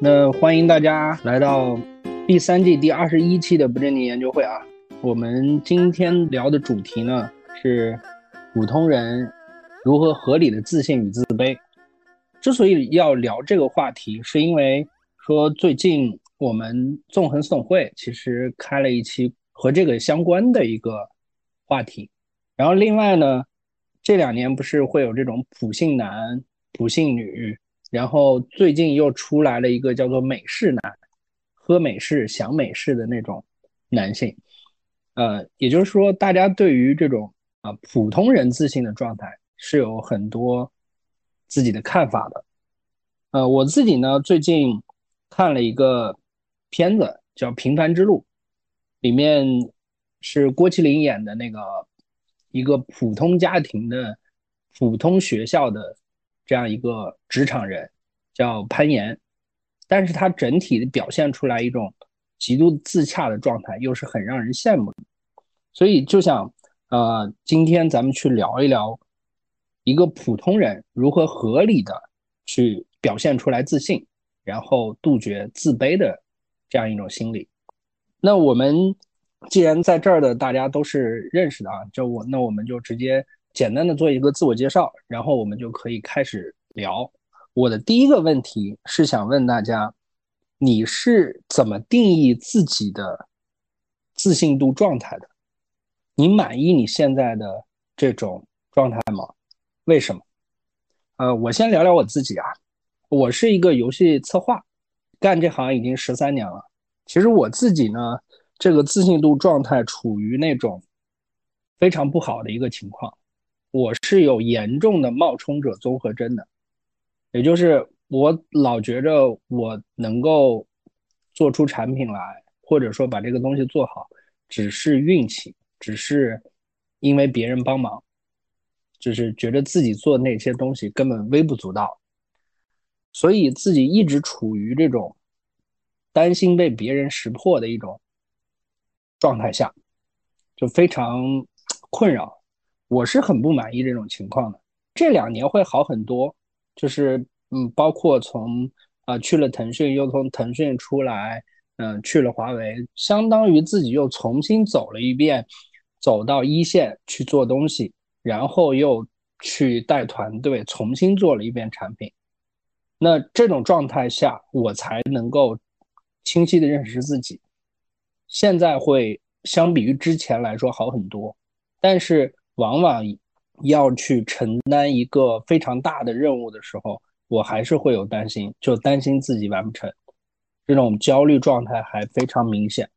那欢迎大家来到第三季第二十一期的不正经研究会啊。我们今天聊的主题呢是普通人如何合理的自信与自卑。之所以要聊这个话题，是因为说最近我们纵横总会其实开了一期和这个相关的一个话题。然后另外呢，这两年不是会有这种普信男、普信女。然后最近又出来了一个叫做美式男，喝美式、想美式的那种男性，呃，也就是说，大家对于这种啊普通人自信的状态是有很多自己的看法的。呃，我自己呢最近看了一个片子叫《平凡之路》，里面是郭麒麟演的那个一个普通家庭的普通学校的。这样一个职场人叫潘岩，但是他整体的表现出来一种极度自洽的状态，又是很让人羡慕的。所以就想，呃，今天咱们去聊一聊一个普通人如何合理的去表现出来自信，然后杜绝自卑的这样一种心理。那我们既然在这儿的大家都是认识的啊，就我那我们就直接。简单的做一个自我介绍，然后我们就可以开始聊。我的第一个问题是想问大家，你是怎么定义自己的自信度状态的？你满意你现在的这种状态吗？为什么？呃，我先聊聊我自己啊，我是一个游戏策划，干这行已经十三年了。其实我自己呢，这个自信度状态处于那种非常不好的一个情况。我是有严重的冒充者综合征的，也就是我老觉着我能够做出产品来，或者说把这个东西做好，只是运气，只是因为别人帮忙，就是觉得自己做那些东西根本微不足道，所以自己一直处于这种担心被别人识破的一种状态下，就非常困扰。我是很不满意这种情况的，这两年会好很多，就是嗯，包括从啊去了腾讯，又从腾讯出来，嗯，去了华为，相当于自己又重新走了一遍，走到一线去做东西，然后又去带团队，重新做了一遍产品。那这种状态下，我才能够清晰的认识自己。现在会相比于之前来说好很多，但是。往往要去承担一个非常大的任务的时候，我还是会有担心，就担心自己完不成，这种焦虑状态还非常明显。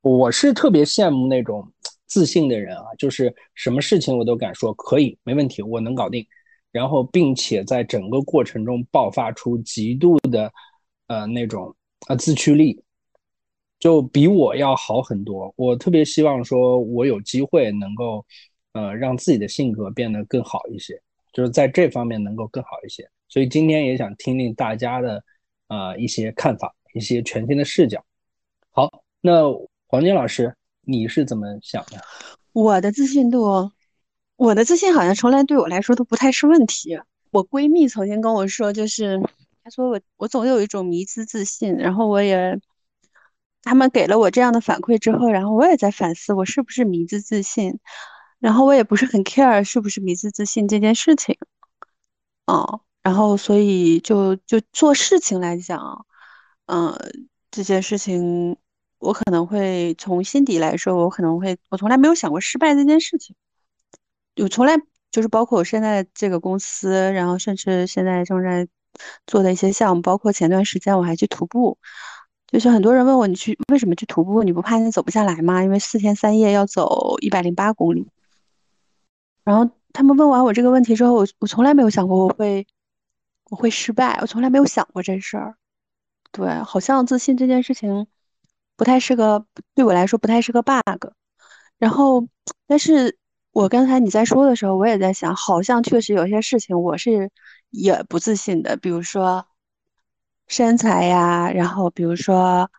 我是特别羡慕那种自信的人啊，就是什么事情我都敢说可以，没问题，我能搞定，然后并且在整个过程中爆发出极度的呃那种呃自驱力，就比我要好很多。我特别希望说，我有机会能够。呃，让自己的性格变得更好一些，就是在这方面能够更好一些。所以今天也想听听大家的呃一些看法，一些全新的视角。好，那黄金老师，你是怎么想的？我的自信度，我的自信好像从来对我来说都不太是问题。我闺蜜曾经跟我说，就是她说我我总有一种迷之自信，然后我也他们给了我这样的反馈之后，然后我也在反思我是不是迷之自信。然后我也不是很 care 是不是迷之自信这件事情，哦，然后所以就就做事情来讲，嗯，这件事情我可能会从心底来说，我可能会，我从来没有想过失败这件事情，我从来就是包括我现在这个公司，然后甚至现在正在做的一些项目，包括前段时间我还去徒步，就是很多人问我你去为什么去徒步，你不怕你走不下来吗？因为四天三夜要走一百零八公里。然后他们问完我这个问题之后，我我从来没有想过我会我会失败，我从来没有想过这事儿。对，好像自信这件事情不太是个对我来说不太是个 bug。然后，但是我刚才你在说的时候，我也在想，好像确实有些事情我是也不自信的，比如说身材呀，然后比如说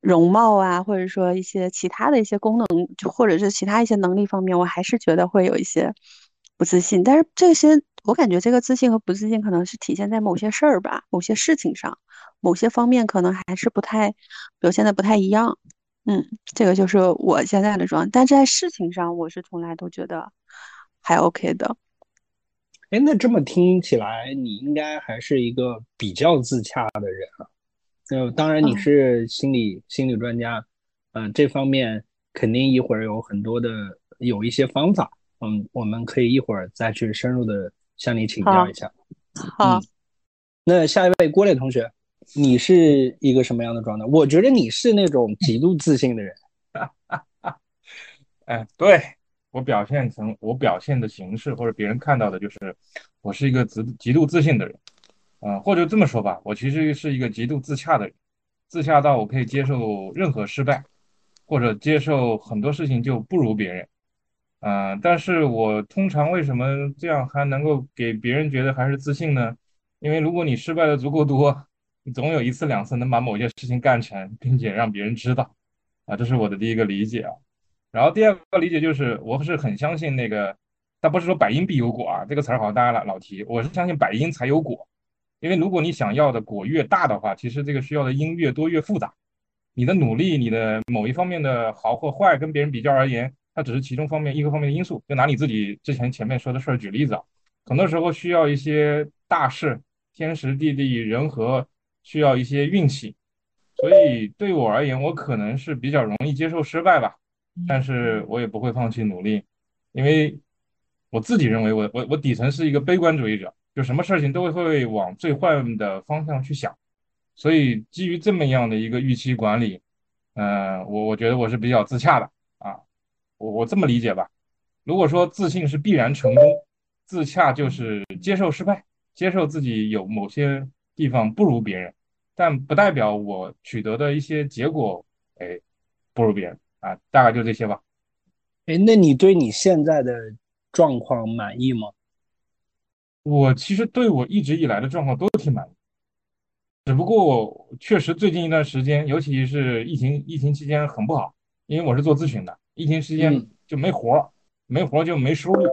容貌啊，或者说一些其他的一些功能，就或者是其他一些能力方面，我还是觉得会有一些。不自信，但是这些我感觉这个自信和不自信可能是体现在某些事儿吧，某些事情上，某些方面可能还是不太表现的不太一样。嗯，这个就是我现在的状态，但在事情上我是从来都觉得还 OK 的。哎，那这么听起来，你应该还是一个比较自洽的人啊。那当然你是心理心理专家，嗯，这方面肯定一会儿有很多的有一些方法，嗯，我们可以一会儿再去深入的向你请教一下。好，那下一位郭磊同学，你是一个什么样的状态？我觉得你是那种极度自信的人。哎，对。我表现成我表现的形式，或者别人看到的，就是我是一个极极度自信的人，啊，或者这么说吧，我其实是一个极度自洽的人，自洽到我可以接受任何失败，或者接受很多事情就不如别人，嗯，但是我通常为什么这样还能够给别人觉得还是自信呢？因为如果你失败的足够多，你总有一次两次能把某件事情干成，并且让别人知道，啊，这是我的第一个理解啊。然后第二个理解就是，我是很相信那个，但不是说百因必有果啊，这个词儿好像大家老老提。我是相信百因才有果，因为如果你想要的果越大的话，其实这个需要的因越多越复杂。你的努力，你的某一方面的好或坏，跟别人比较而言，它只是其中方面一个方面的因素。就拿你自己之前前面说的事儿举例子啊，很多时候需要一些大事，天时地利人和，需要一些运气。所以对我而言，我可能是比较容易接受失败吧。但是我也不会放弃努力，因为我自己认为，我我我底层是一个悲观主义者，就什么事情都会往最坏的方向去想，所以基于这么样的一个预期管理，嗯，我我觉得我是比较自洽的啊，我我这么理解吧。如果说自信是必然成功，自洽就是接受失败，接受自己有某些地方不如别人，但不代表我取得的一些结果，哎，不如别人。啊，大概就这些吧。哎，那你对你现在的状况满意吗？我其实对我一直以来的状况都挺满意，只不过确实最近一段时间，尤其是疫情疫情期间很不好，因为我是做咨询的，疫情期间就没活儿，没活儿就没收入，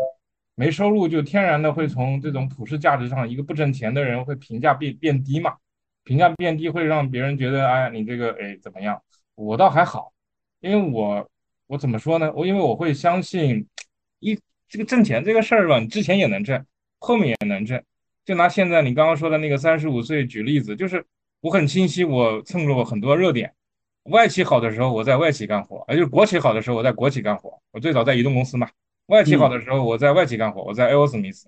没收入就天然的会从这种普世价值上，一个不挣钱的人会评价变变低嘛，评价变低会让别人觉得，哎，你这个哎怎么样？我倒还好。因为我我怎么说呢？我因为我会相信，一这个挣钱这个事儿吧，你之前也能挣，后面也能挣。就拿现在你刚刚说的那个三十五岁举例子，就是我很清晰，我蹭过很多热点。外企好的时候我在外企干活，也就是国企好的时候我在国企干活。我最早在移动公司嘛，外企好的时候我在外企干活，我在 iOSmis。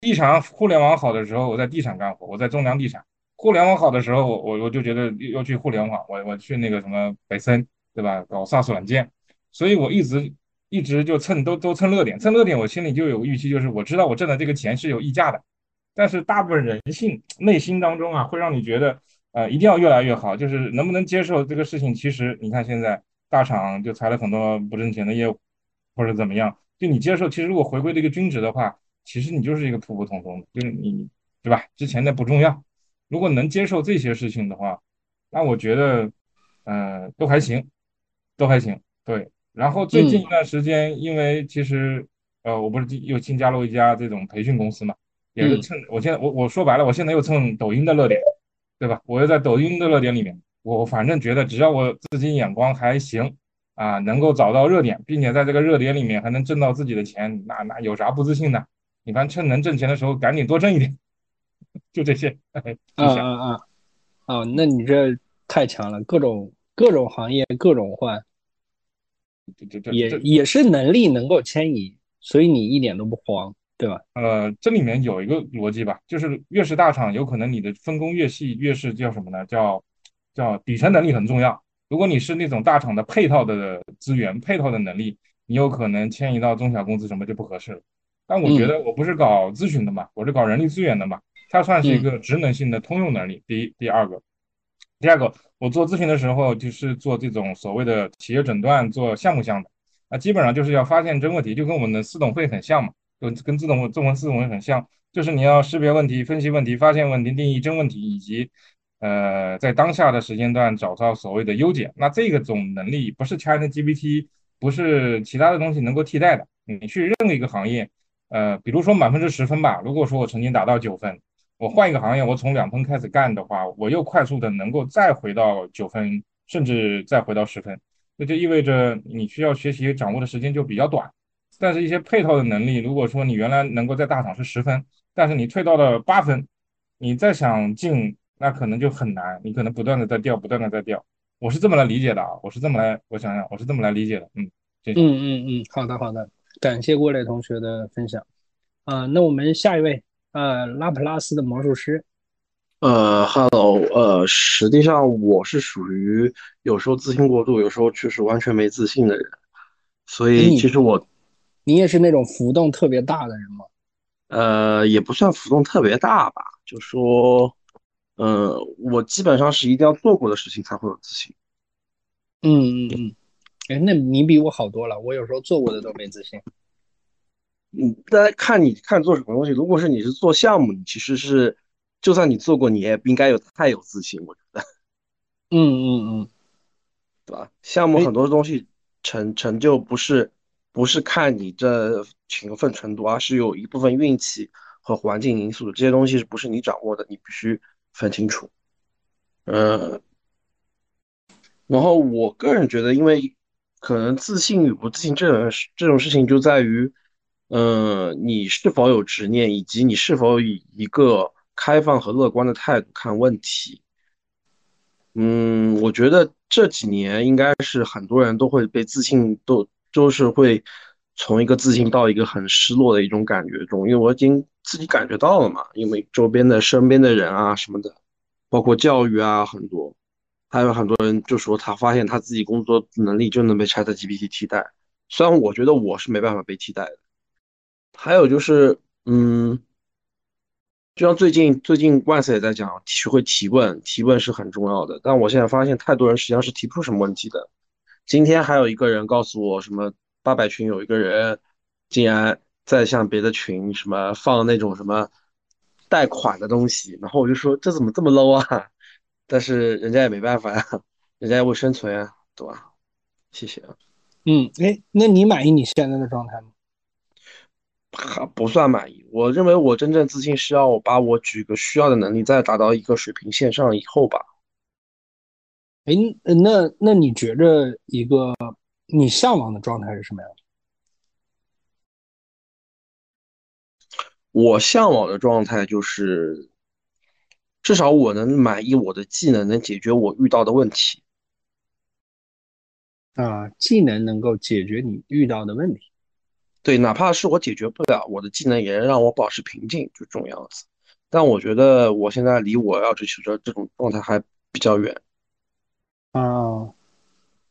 地产互联网好的时候我在地产干活，我在中粮地产。互联网好的时候我我就觉得要去互联网，我我去那个什么北森。对吧？搞 SaaS 软件，所以我一直一直就蹭都都蹭热点，蹭热点，我心里就有个预期，就是我知道我挣的这个钱是有溢价的。但是大部分人性内心当中啊，会让你觉得，呃，一定要越来越好，就是能不能接受这个事情？其实你看现在大厂就裁了很多不挣钱的业务，或者怎么样，就你接受，其实如果回归这个均值的话，其实你就是一个普普通通的，就是你，对吧？之前的不重要，如果能接受这些事情的话，那我觉得，嗯，都还行。都还行，对。然后最近一段时间，因为其实，呃，我不是又新加入一家这种培训公司嘛，也是蹭。我现在我我说白了，我现在又蹭抖音的热点，对吧？我又在抖音的热点里面，我反正觉得只要我自己眼光还行啊，能够找到热点，并且在这个热点里面还能挣到自己的钱，那那有啥不自信的？你反正趁能挣钱的时候赶紧多挣一点，就这些。嗯嗯嗯，哦，那你这太强了，各种。各种行业各种换，也也是能力能够迁移，所以你一点都不慌，对吧？呃，这里面有一个逻辑吧，就是越是大厂，有可能你的分工越细，越是叫什么呢？叫叫底层能力很重要。如果你是那种大厂的配套的资源、配套的能力，你有可能迁移到中小公司什么就不合适了。但我觉得我不是搞咨询的嘛，我是搞人力资源的嘛，它算是一个职能性的通用能力。第一，第二个。第二个，我做咨询的时候就是做这种所谓的企业诊断，做项目项的，那，基本上就是要发现真问题，就跟我们的四懂会很像嘛，跟跟自动中文四懂会很像，就是你要识别问题、分析问题、发现问题、定义真问题，以及呃在当下的时间段找到所谓的优解。那这个种能力不是 China GPT，不是其他的东西能够替代的。你去任何一个行业，呃，比如说满分是十分吧，如果说我曾经达到九分。我换一个行业，我从两分开始干的话，我又快速的能够再回到九分，甚至再回到十分，那就意味着你需要学习掌握的时间就比较短。但是，一些配套的能力，如果说你原来能够在大厂是十分，但是你退到了八分，你再想进，那可能就很难，你可能不断的在掉，不断的在掉。我是这么来理解的啊，我是这么来，我想想，我是这么来理解的，嗯，嗯嗯嗯，好的好的，感谢郭磊同学的分享，啊，那我们下一位，呃，拉普拉斯的魔术师，呃，Hello，呃，实际上我是属于有时候自信过度，有时候确实完全没自信的人，所以其实我。你也是那种浮动特别大的人吗？呃，也不算浮动特别大吧，就说，呃，我基本上是一定要做过的事情才会有自信。嗯嗯嗯，哎，那你比我好多了，我有时候做过的都没自信。嗯，大家看你看做什么东西，如果是你是做项目，你其实是，就算你做过，你也不应该有太有自信，我觉得。嗯嗯嗯，对吧？项目很多东西成成就不是。不是看你这勤奋程度，而是有一部分运气和环境因素，这些东西是不是你掌握的？你必须分清楚。嗯，然后我个人觉得，因为可能自信与不自信这种这种事情就在于，嗯，你是否有执念，以及你是否以一个开放和乐观的态度看问题。嗯，我觉得这几年应该是很多人都会被自信都。就是会从一个自信到一个很失落的一种感觉中，因为我已经自己感觉到了嘛，因为周边的身边的人啊什么的，包括教育啊很多，还有很多人就说他发现他自己工作能力就能被 ChatGPT 替代，虽然我觉得我是没办法被替代的。还有就是，嗯，就像最近最近万斯也在讲，学会提问，提问是很重要的，但我现在发现太多人实际上是提不出什么问题的。今天还有一个人告诉我，什么八百群有一个人竟然在向别的群什么放那种什么贷款的东西，然后我就说这怎么这么 low 啊？但是人家也没办法呀，人家要为生存呀，对吧？谢谢啊。嗯，哎，那你满意你现在的状态吗？还不算满意。我认为我真正自信是要把我举个需要的能力再达到一个水平线上以后吧。哎，那那你觉着一个你向往的状态是什么样的？我向往的状态就是，至少我能满意我的技能能解决我遇到的问题。啊，技能能够解决你遇到的问题。对，哪怕是我解决不了，我的技能也能让我保持平静，就这种样子。但我觉得我现在离我要追求的这种状态还比较远。啊，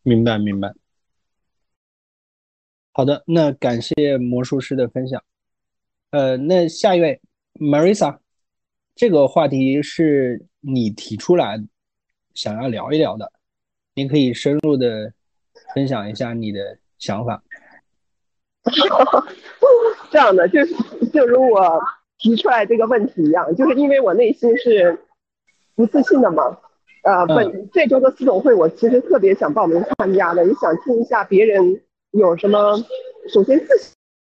明白明白。好的，那感谢魔术师的分享。呃，那下一位，Marisa，这个话题是你提出来想要聊一聊的，您可以深入的分享一下你的想法。这样的，就是就如我提出来这个问题一样，就是因为我内心是不自信的嘛。呃，本这周的四总会，我其实特别想报名参加的，也想听一下别人有什么。首先，自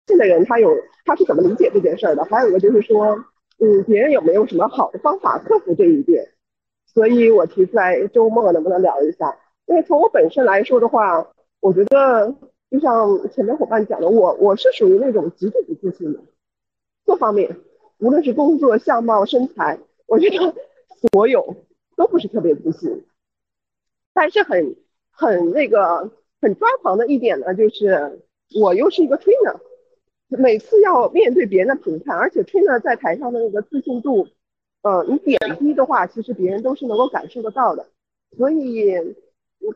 信的人他有他是怎么理解这件事儿的？还有一个就是说，嗯，别人有没有什么好的方法克服这一点？所以我提出来周末能不能聊一下？因为从我本身来说的话，我觉得就像前面伙伴讲的，我我是属于那种极度不自信的，各方面，无论是工作、相貌、身材，我觉得所有。都不是特别自信，但是很很那个很抓狂的一点呢，就是我又是一个 trainer，每次要面对别人的评判，而且 trainer 在台上的那个自信度，呃，你点低的话，其实别人都是能够感受得到的。所以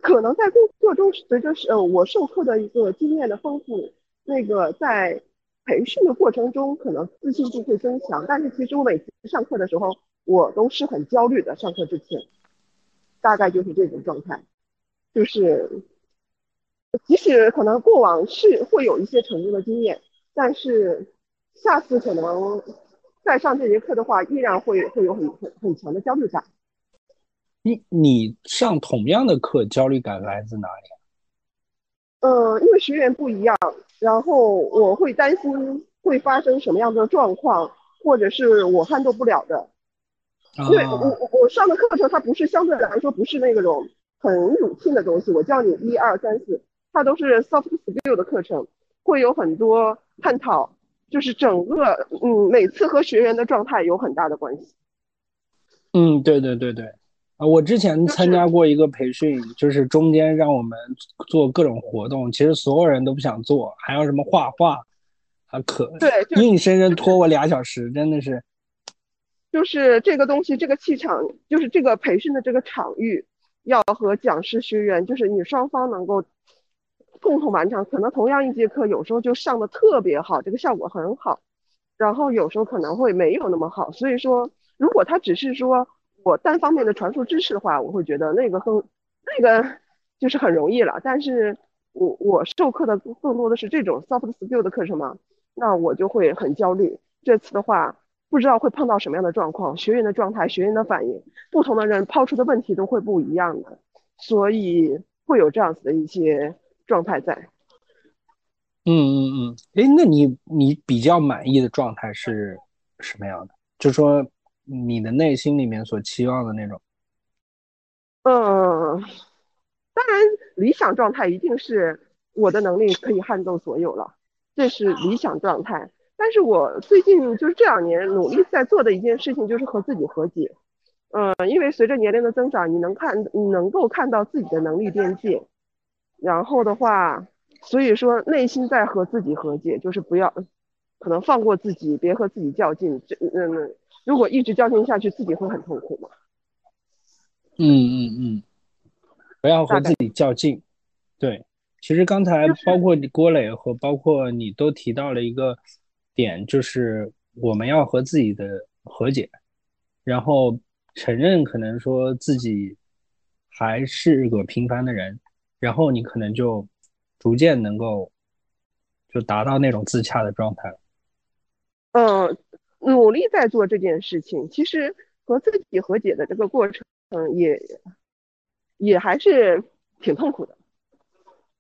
可能在工作中，随着是呃我授课的一个经验的丰富，那个在培训的过程中，可能自信度会增强。但是其实我每次上课的时候，我都是很焦虑的，上课之前，大概就是这种状态，就是即使可能过往是会有一些成功的经验，但是下次可能再上这节课的话，依然会会有很很很强的焦虑感。你你上同样的课，焦虑感来自哪里？嗯，因为学员不一样，然后我会担心会发生什么样的状况，或者是我撼动不了的。因为我我我上的课程它不是相对来说不是那种很 routine 的东西，我教你一二三四，它都是 soft skill 的课程，会有很多探讨，就是整个嗯每次和学员的状态有很大的关系。嗯，对对对对，啊，我之前参加过一个培训，就是中间让我们做各种活动，其实所有人都不想做，还要什么画画，啊可对，硬生生拖我俩小时，真的是。就是这个东西，这个气场，就是这个培训的这个场域，要和讲师学员，就是你双方能够共同完成。可能同样一节课，有时候就上的特别好，这个效果很好，然后有时候可能会没有那么好。所以说。如果他只是说我单方面的传输知识的话，我会觉得那个更那个就是很容易了。但是我我授课的更多的是这种 soft skill 的课程嘛，那我就会很焦虑。这次的话，不知道会碰到什么样的状况，学员的状态、学员的反应，不同的人抛出的问题都会不一样的，所以会有这样子的一些状态在。嗯嗯嗯，哎，那你你比较满意的状态是什么样的？就是说。你的内心里面所期望的那种，嗯，当然理想状态一定是我的能力可以撼动所有了，这是理想状态。但是我最近就是这两年努力在做的一件事情，就是和自己和解。嗯，因为随着年龄的增长，你能看，你能够看到自己的能力边界，然后的话，所以说内心在和自己和解，就是不要，可能放过自己，别和自己较劲。这，嗯。如果一直较劲下去，自己会很痛苦吗？嗯嗯嗯，不要和自己较劲。对，其实刚才包括郭磊和包括你都提到了一个点，就是我们要和自己的和解，然后承认可能说自己还是个平凡的人，然后你可能就逐渐能够就达到那种自洽的状态了。嗯。努力在做这件事情，其实和自己和解的这个过程，也也还是挺痛苦的。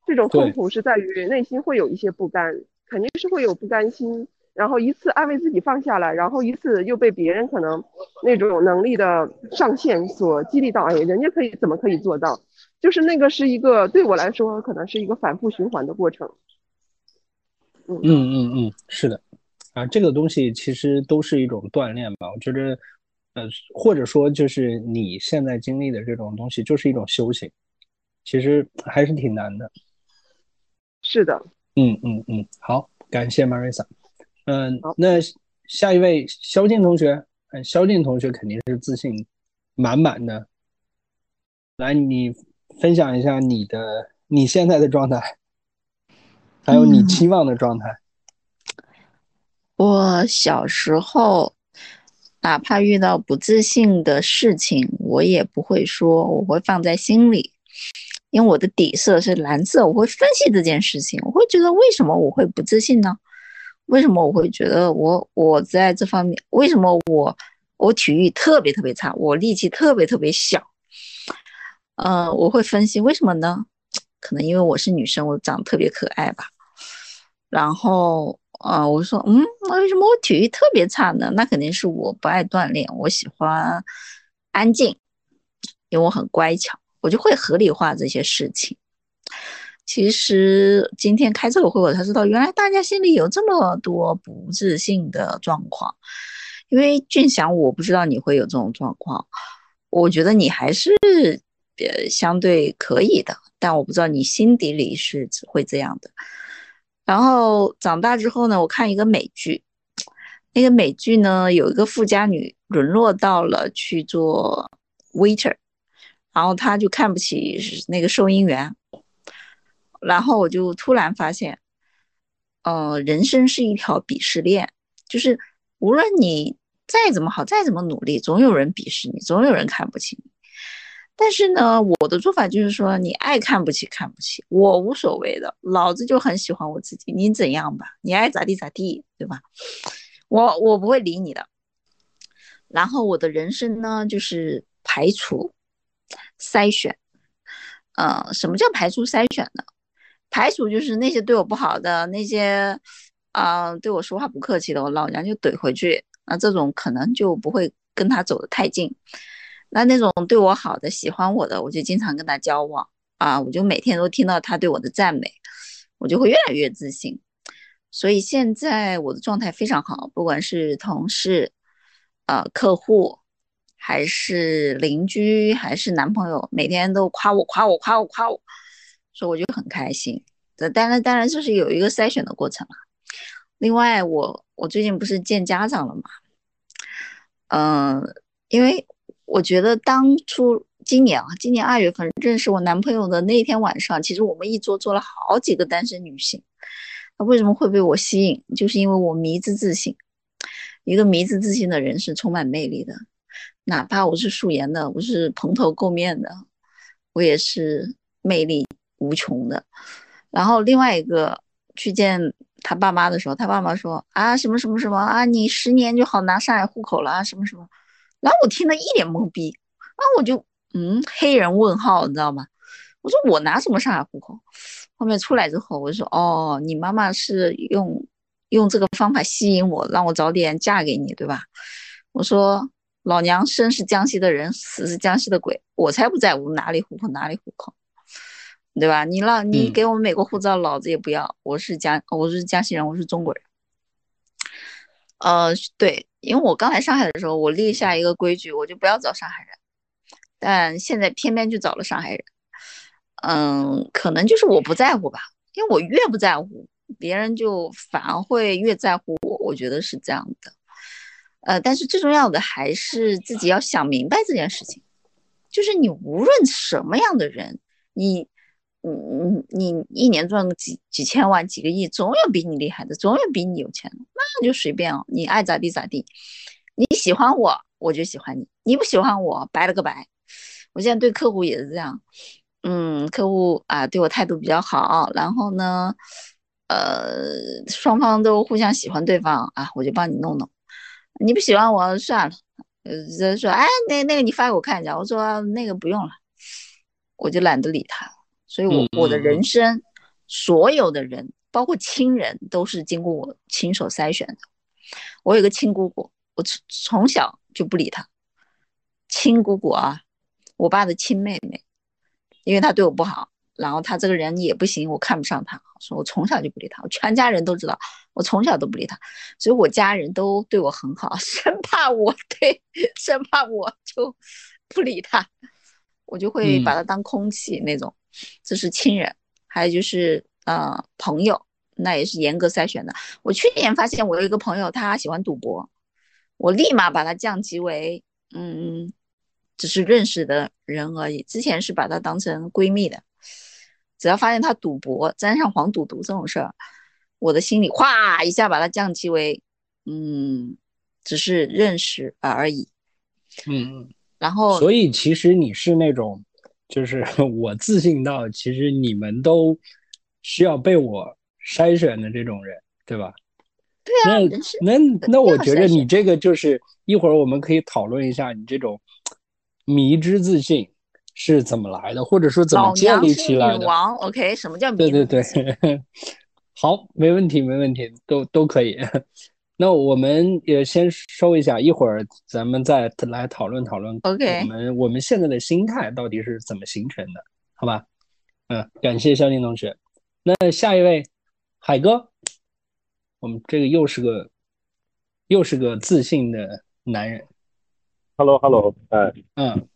这种痛苦是在于内心会有一些不甘，肯定是会有不甘心，然后一次安慰自己放下来，然后一次又被别人可能那种能力的上限所激励到，哎，人家可以怎么可以做到？就是那个是一个对我来说，可能是一个反复循环的过程。嗯嗯嗯嗯，是的。啊，这个东西其实都是一种锻炼吧。我觉得，呃，或者说就是你现在经历的这种东西，就是一种修行，其实还是挺难的。是的，嗯嗯嗯，好，感谢 Marisa。嗯，那下一位肖静同学，嗯，肖静同学肯定是自信满满的。来，你分享一下你的你现在的状态，还有你期望的状态。我小时候，哪怕遇到不自信的事情，我也不会说，我会放在心里，因为我的底色是蓝色，我会分析这件事情，我会觉得为什么我会不自信呢？为什么我会觉得我我在这方面，为什么我我体育特别特别差，我力气特别特别小？嗯，我会分析为什么呢？可能因为我是女生，我长得特别可爱吧，然后。啊，我说，嗯，那为什么我体育特别差呢？那肯定是我不爱锻炼，我喜欢安静，因为我很乖巧，我就会合理化这些事情。其实今天开这个会，我才知道，原来大家心里有这么多不自信的状况。因为俊祥，我不知道你会有这种状况，我觉得你还是呃相对可以的，但我不知道你心底里是会这样的。然后长大之后呢，我看一个美剧，那个美剧呢有一个富家女沦落到了去做 waiter，然后她就看不起那个收银员，然后我就突然发现，呃，人生是一条鄙视链，就是无论你再怎么好，再怎么努力，总有人鄙视你，总有人看不起你。但是呢，我的做法就是说，你爱看不起看不起，我无所谓的，老子就很喜欢我自己，你怎样吧，你爱咋地咋地，对吧？我我不会理你的。然后我的人生呢，就是排除、筛选。呃，什么叫排除筛选呢？排除就是那些对我不好的，那些啊对我说话不客气的，我老娘就怼回去。那这种可能就不会跟他走得太近。那那种对我好的、喜欢我的，我就经常跟他交往啊，我就每天都听到他对我的赞美，我就会越来越自信。所以现在我的状态非常好，不管是同事、呃客户，还是邻居，还是男朋友，每天都夸我、夸我、夸我、夸我，所以我就很开心。这当然，当然这是有一个筛选的过程啊。另外，我我最近不是见家长了嘛？嗯，因为我觉得当初今年啊，今年二月份认识我男朋友的那天晚上，其实我们一桌坐了好几个单身女性。他为什么会被我吸引？就是因为我迷之自信。一个迷之自信的人是充满魅力的，哪怕我是素颜的，我是蓬头垢面的，我也是魅力无穷的。然后另外一个去见他爸妈的时候，他爸妈说啊什么什么什么啊，你十年就好拿上海户口了啊什么什么。然后我听得一脸懵逼，然后我就嗯黑人问号，你知道吗？我说我拿什么上海户口？后面出来之后，我就说哦，你妈妈是用用这个方法吸引我，让我早点嫁给你，对吧？我说老娘生是江西的人，死是江西的鬼，我才不在乎哪里户口哪里户口，对吧？你让你给我们美国护照，老子也不要。我是江我是江西人，我是中国人。呃，对，因为我刚来上海的时候，我立下一个规矩，我就不要找上海人，但现在偏偏就找了上海人。嗯，可能就是我不在乎吧，因为我越不在乎，别人就反而会越在乎我。我觉得是这样的。呃，但是最重要的还是自己要想明白这件事情，就是你无论什么样的人，你，你你你一年赚个几几千万、几个亿，总有比你厉害的，总有比你有钱的，那就随便哦，你爱咋地咋地。你喜欢我，我就喜欢你；你不喜欢我，白了个白。我现在对客户也是这样。嗯，客户啊对我态度比较好，然后呢，呃，双方都互相喜欢对方啊，我就帮你弄弄。你不喜欢我算了，呃，说哎，那那个你发给我看一下，我说那个不用了，我就懒得理他了。所以，我我的人生所有的人，包括亲人，都是经过我亲手筛选的。我有个亲姑姑，我从从小就不理她。亲姑姑啊，我爸的亲妹妹。因为他对我不好，然后他这个人也不行，我看不上他，所以我从小就不理他。我全家人都知道，我从小都不理他，所以我家人都对我很好，生怕我 对，生怕我就不理他，我就会把他当空气那种。这是亲人，还有就是呃朋友，那也是严格筛选的。我去年发现我有一个朋友，他喜欢赌博，我立马把他降级为嗯。只是认识的人而已。之前是把她当成闺蜜的，只要发现她赌博、沾上黄赌毒这种事儿，我的心里哗一下把她降级为，嗯，只是认识而已。嗯嗯。然后，所以其实你是那种，就是 我自信到其实你们都需要被我筛选的这种人，对吧？对啊。那那那我觉得你这个就是一会儿我们可以讨论一下你这种。迷之自信是怎么来的，或者说怎么建立起来的？女王，OK，什么叫迷？对对对，好，没问题，没问题，都都可以。那我们也先收一下，一会儿咱们再来讨论讨论。OK，我们我们现在的心态到底是怎么形成的？好吧？嗯，感谢肖宁同学。那下一位，海哥，我们这个又是个又是个自信的男人。Hello，Hello，哎，嗯，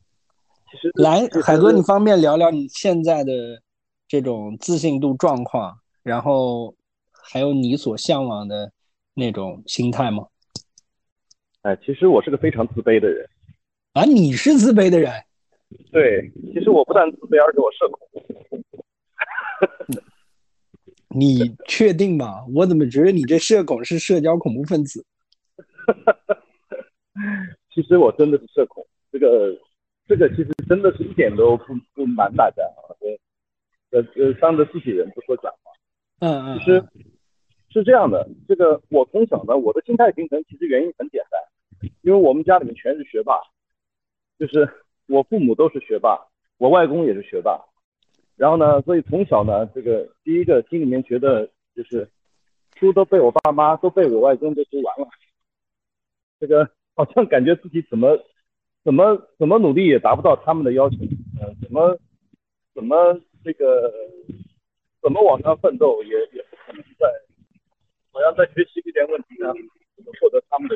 其实来，海哥，你方便聊聊你现在的这种自信度状况，然后还有你所向往的那种心态吗？哎，其实我是个非常自卑的人啊，你是自卑的人？对，其实我不但自卑，而且我社恐。你确定吗？我怎么觉得你这社恐是社交恐怖分子？其实我真的是社恐，这个这个其实真的是一点都不不瞒大家啊，呃呃当着自己人不说假话。嗯嗯。其实是这样的，这个我从小呢，我的心态形成其实原因很简单，因为我们家里面全是学霸，就是我父母都是学霸，我外公也是学霸，然后呢，所以从小呢，这个第一个心里面觉得就是书都被我爸妈都被我外公都读完了，这个。好像感觉自己怎么怎么怎么努力也达不到他们的要求，呃，怎么怎么这个怎么往上奋斗也也不可能在，好像在学习这件问题上获得他们的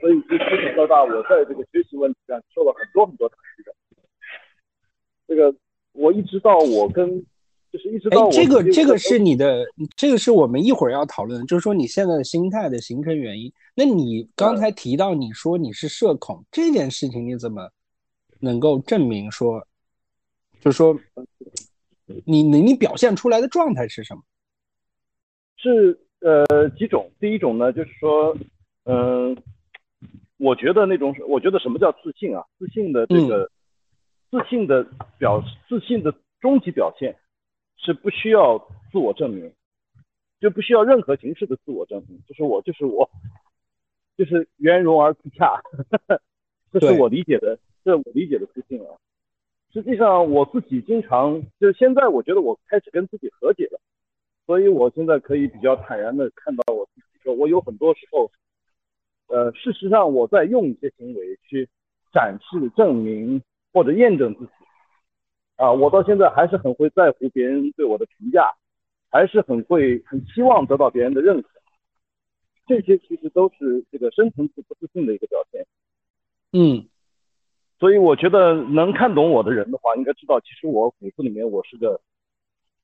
所以就从小到大，我在这个学习问题上受了很多很多打击的。这个我一直到我跟就是一直到我，这个这个是。是你的，这个是我们一会儿要讨论的，就是说你现在的心态的形成原因。那你刚才提到你说你是社恐这件事情，你怎么能够证明说，就是说你你你表现出来的状态是什么？是呃几种，第一种呢，就是说，嗯、我觉得那种，我觉得什么叫自信啊？自信的这个，自信的表，自信的终极表现是不需要自我证明，就不需要任何形式的自我证明，就是我，就是我，就是圆融而自洽，这是我理解的，这是我理解的自信啊。实际上我自己经常，就是现在我觉得我开始跟自己和解了。所以我现在可以比较坦然的看到我自己，说我有很多时候，呃，事实上我在用一些行为去展示、证明或者验证自己，啊，我到现在还是很会在乎别人对我的评价，还是很会很期望得到别人的认可，这些其实都是这个深层次不自信的一个表现。嗯所以我觉得能看懂我的人的话，应该知道，其实我骨子里面我是个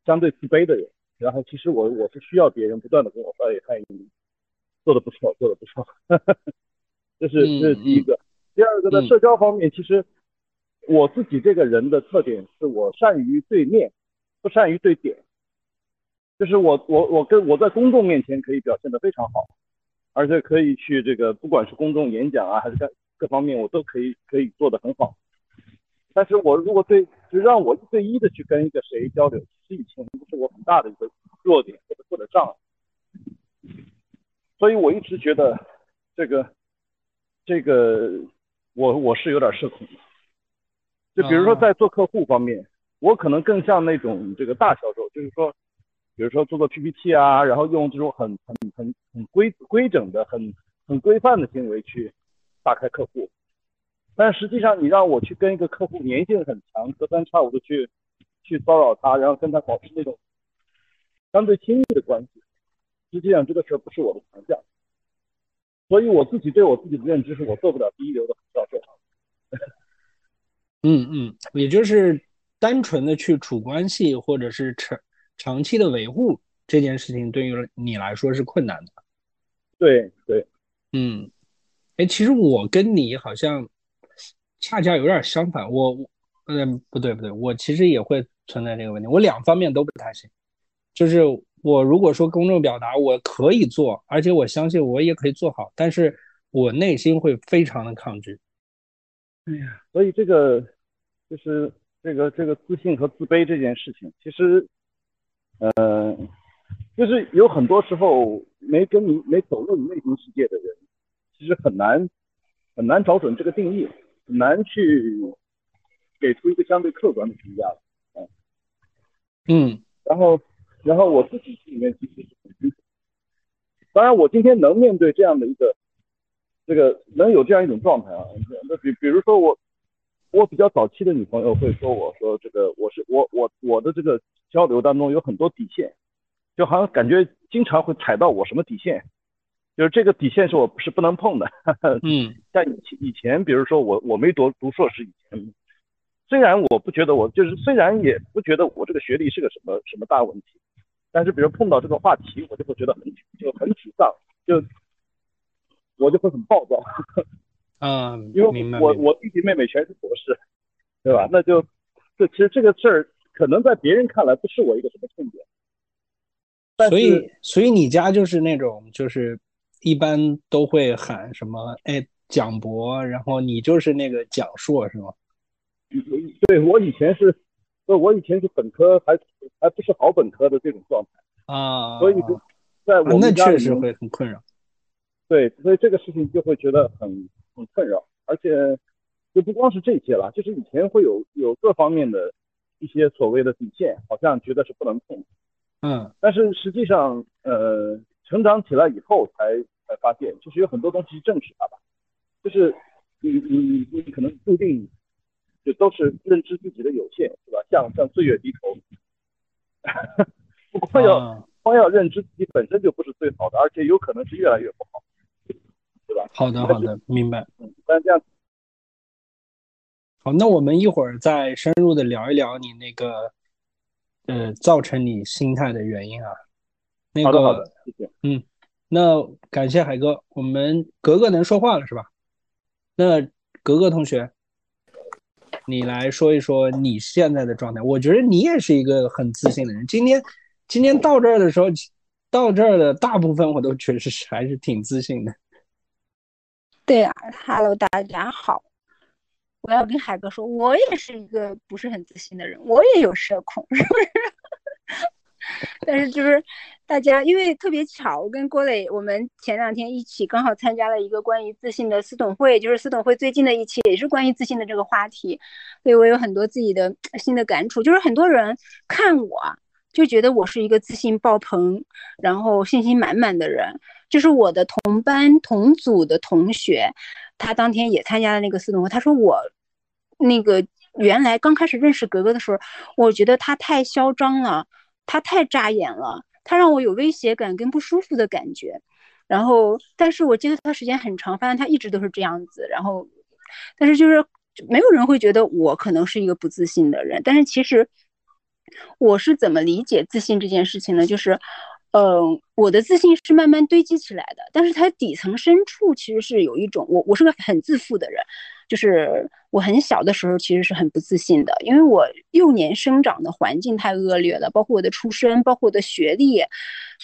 相对自卑的人。然后其实我我是需要别人不断的跟我说，哎，嗨，你做的不错，做的不错。这是这是第一个。第二个，在嗯社交方面，其实我自己这个人的特点是我善于对面，不善于对点。就是我我我跟我在公众面前可以表现的非常好，而且可以去这个不管是公众演讲啊，还是各各方面，我都可以可以做的很好。但是我如果对就让我一对一的去跟一个谁交流，其实以前是我很大的一个弱点或者或者障碍。所以我一直觉得这个这个我我是有点社恐的。就比如说啊在做客户方面，我可能更像那种这个大销售，就是说，比如说做做 PPT 啊，然后用这种很很很很规规整的、很很规范的行为去打开客户。但实际上，你让我去跟一个客户粘性很强，隔三差五的去去骚扰他，然后跟他保持那种相对亲密的关系，实际上这个事儿不是我的强项。所以我自己对我自己的认知是我做不了第一流的销售。嗯嗯，也就是单纯的去处关系或者是长长期的维护这件事情，对于你来说是困难的。对对，嗯，哎，其实我跟你好像恰恰有点相反，我我嗯不对不对，我其实也会存在这个问题，我两方面都不太行。就是我如果说公众表达，我可以做，而且我相信我也可以做好，但是我内心会非常的抗拒。哎呀所以这个就是这个这个自信和自卑这件事情，其实，呃，就是有很多时候没跟你没走入你内心世界的人，其实很难很难找准这个定义，很难去给出一个相对客观的评价。嗯然后，然后我自己心里面其实是很清楚。当然，我今天能面对这样的一个，这个能有这样一种状态啊，那比比如说我，我比较早期的女朋友会说我说这个我是我我我的这个交流当中有很多底线，就好像感觉经常会踩到我什么底线，就是这个底线是我是不能碰的。嗯像以前以前，比如说我我没读读硕士以前，虽然我不觉得我就是虽然也不觉得我这个学历是个什么什么大问题，但是比如碰到这个话题，我就会觉得很就很沮丧，就我就会很暴躁，嗯，因为我我弟弟妹妹全是博士，对吧？那就这其实这个事儿可能在别人看来不是我一个什么痛点，所以所以你家就是那种就是一般都会喊什么哎蒋博，然后你就是那个蒋硕是吗？对我以前是，呃我以前是本科还还不是好本科的这种状态，啊，所以就在我啊那们家里面确实会很困扰。对，所以这个事情就会觉得很很困扰，而且就不光是这些了，就是以前会有有各方面的一些所谓的底线，好像觉得是不能碰，嗯但是实际上，呃，成长起来以后才才发现，就是有很多东西是正视它吧，就是你你你你可能注定就都是认知自己的有限，是吧？向向岁月低头，不光要、啊光要认知自己本身就不是最好的，而且有可能是越来越不好，对吧？好的，好的，明白。嗯，但这样好，那我们一会儿再深入的聊一聊你那个，呃，造成你心态的原因啊。那个好的好的，，谢谢。那感谢海哥，我们格格能说话了是吧？那格格同学，你来说一说你现在的状态。我觉得你也是一个很自信的人。今天，今天到这儿的时候，到这儿的大部分我都确实是还是挺自信的。对啊，Hello，大家好。我要跟海哥说，我也是一个不是很自信的人，我也有社恐，是不是？但是就是大家，因为特别巧，我跟郭磊，我们前两天一起刚好参加了一个关于自信的私董会，就是私董会最近的一期，也是关于自信的这个话题，所以我有很多自己的新的感触。就是很多人看我就觉得我是一个自信爆棚，然后信心满满的人。就是我的同班同组的同学，他当天也参加了那个私董会，他说我那个原来刚开始认识格格的时候，我觉得他太嚣张了，他太扎眼了，他让我有威胁感跟不舒服的感觉。然后，但是我接触他时间很长，发现他一直都是这样子。然后，但是就是没有人会觉得我可能是一个不自信的人。但是其实我是怎么理解自信这件事情呢？就是。嗯，我的自信是慢慢堆积起来的，但是它底层深处其实是有一种我我是个很自负的人，就是我很小的时候其实是很不自信的，因为我幼年生长的环境太恶劣了，包括我的出身，包括我的学历，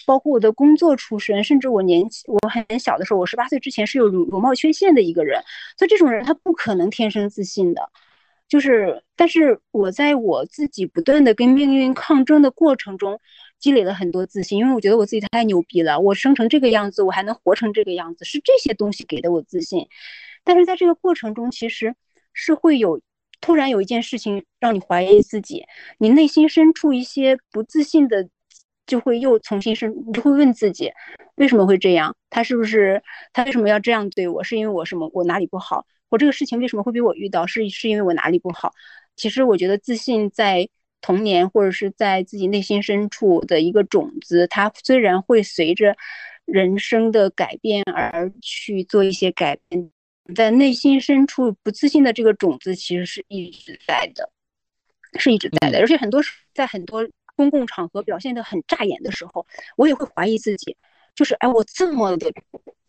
包括我的工作出身，甚至我年纪我很小的时候，我十八岁之前是有容容貌缺陷的一个人，所以这种人他不可能天生自信的。就是，但是我在我自己不断的跟命运抗争的过程中，积累了很多自信，因为我觉得我自己太牛逼了，我生成这个样子，我还能活成这个样子，是这些东西给的我自信。但是在这个过程中，其实是会有突然有一件事情让你怀疑自己，你内心深处一些不自信的，就会又重新生，你就会问自己，为什么会这样？他是不是他为什么要这样对我？是因为我什么？我哪里不好？我这个事情为什么会被我遇到？是是因为我哪里不好？其实我觉得自信在童年或者是在自己内心深处的一个种子，它虽然会随着人生的改变而去做一些改变，在内心深处不自信的这个种子其实是一直在的，是一直在的。而且很多在很多公共场合表现的很扎眼的时候，我也会怀疑自己，就是哎，我这么的。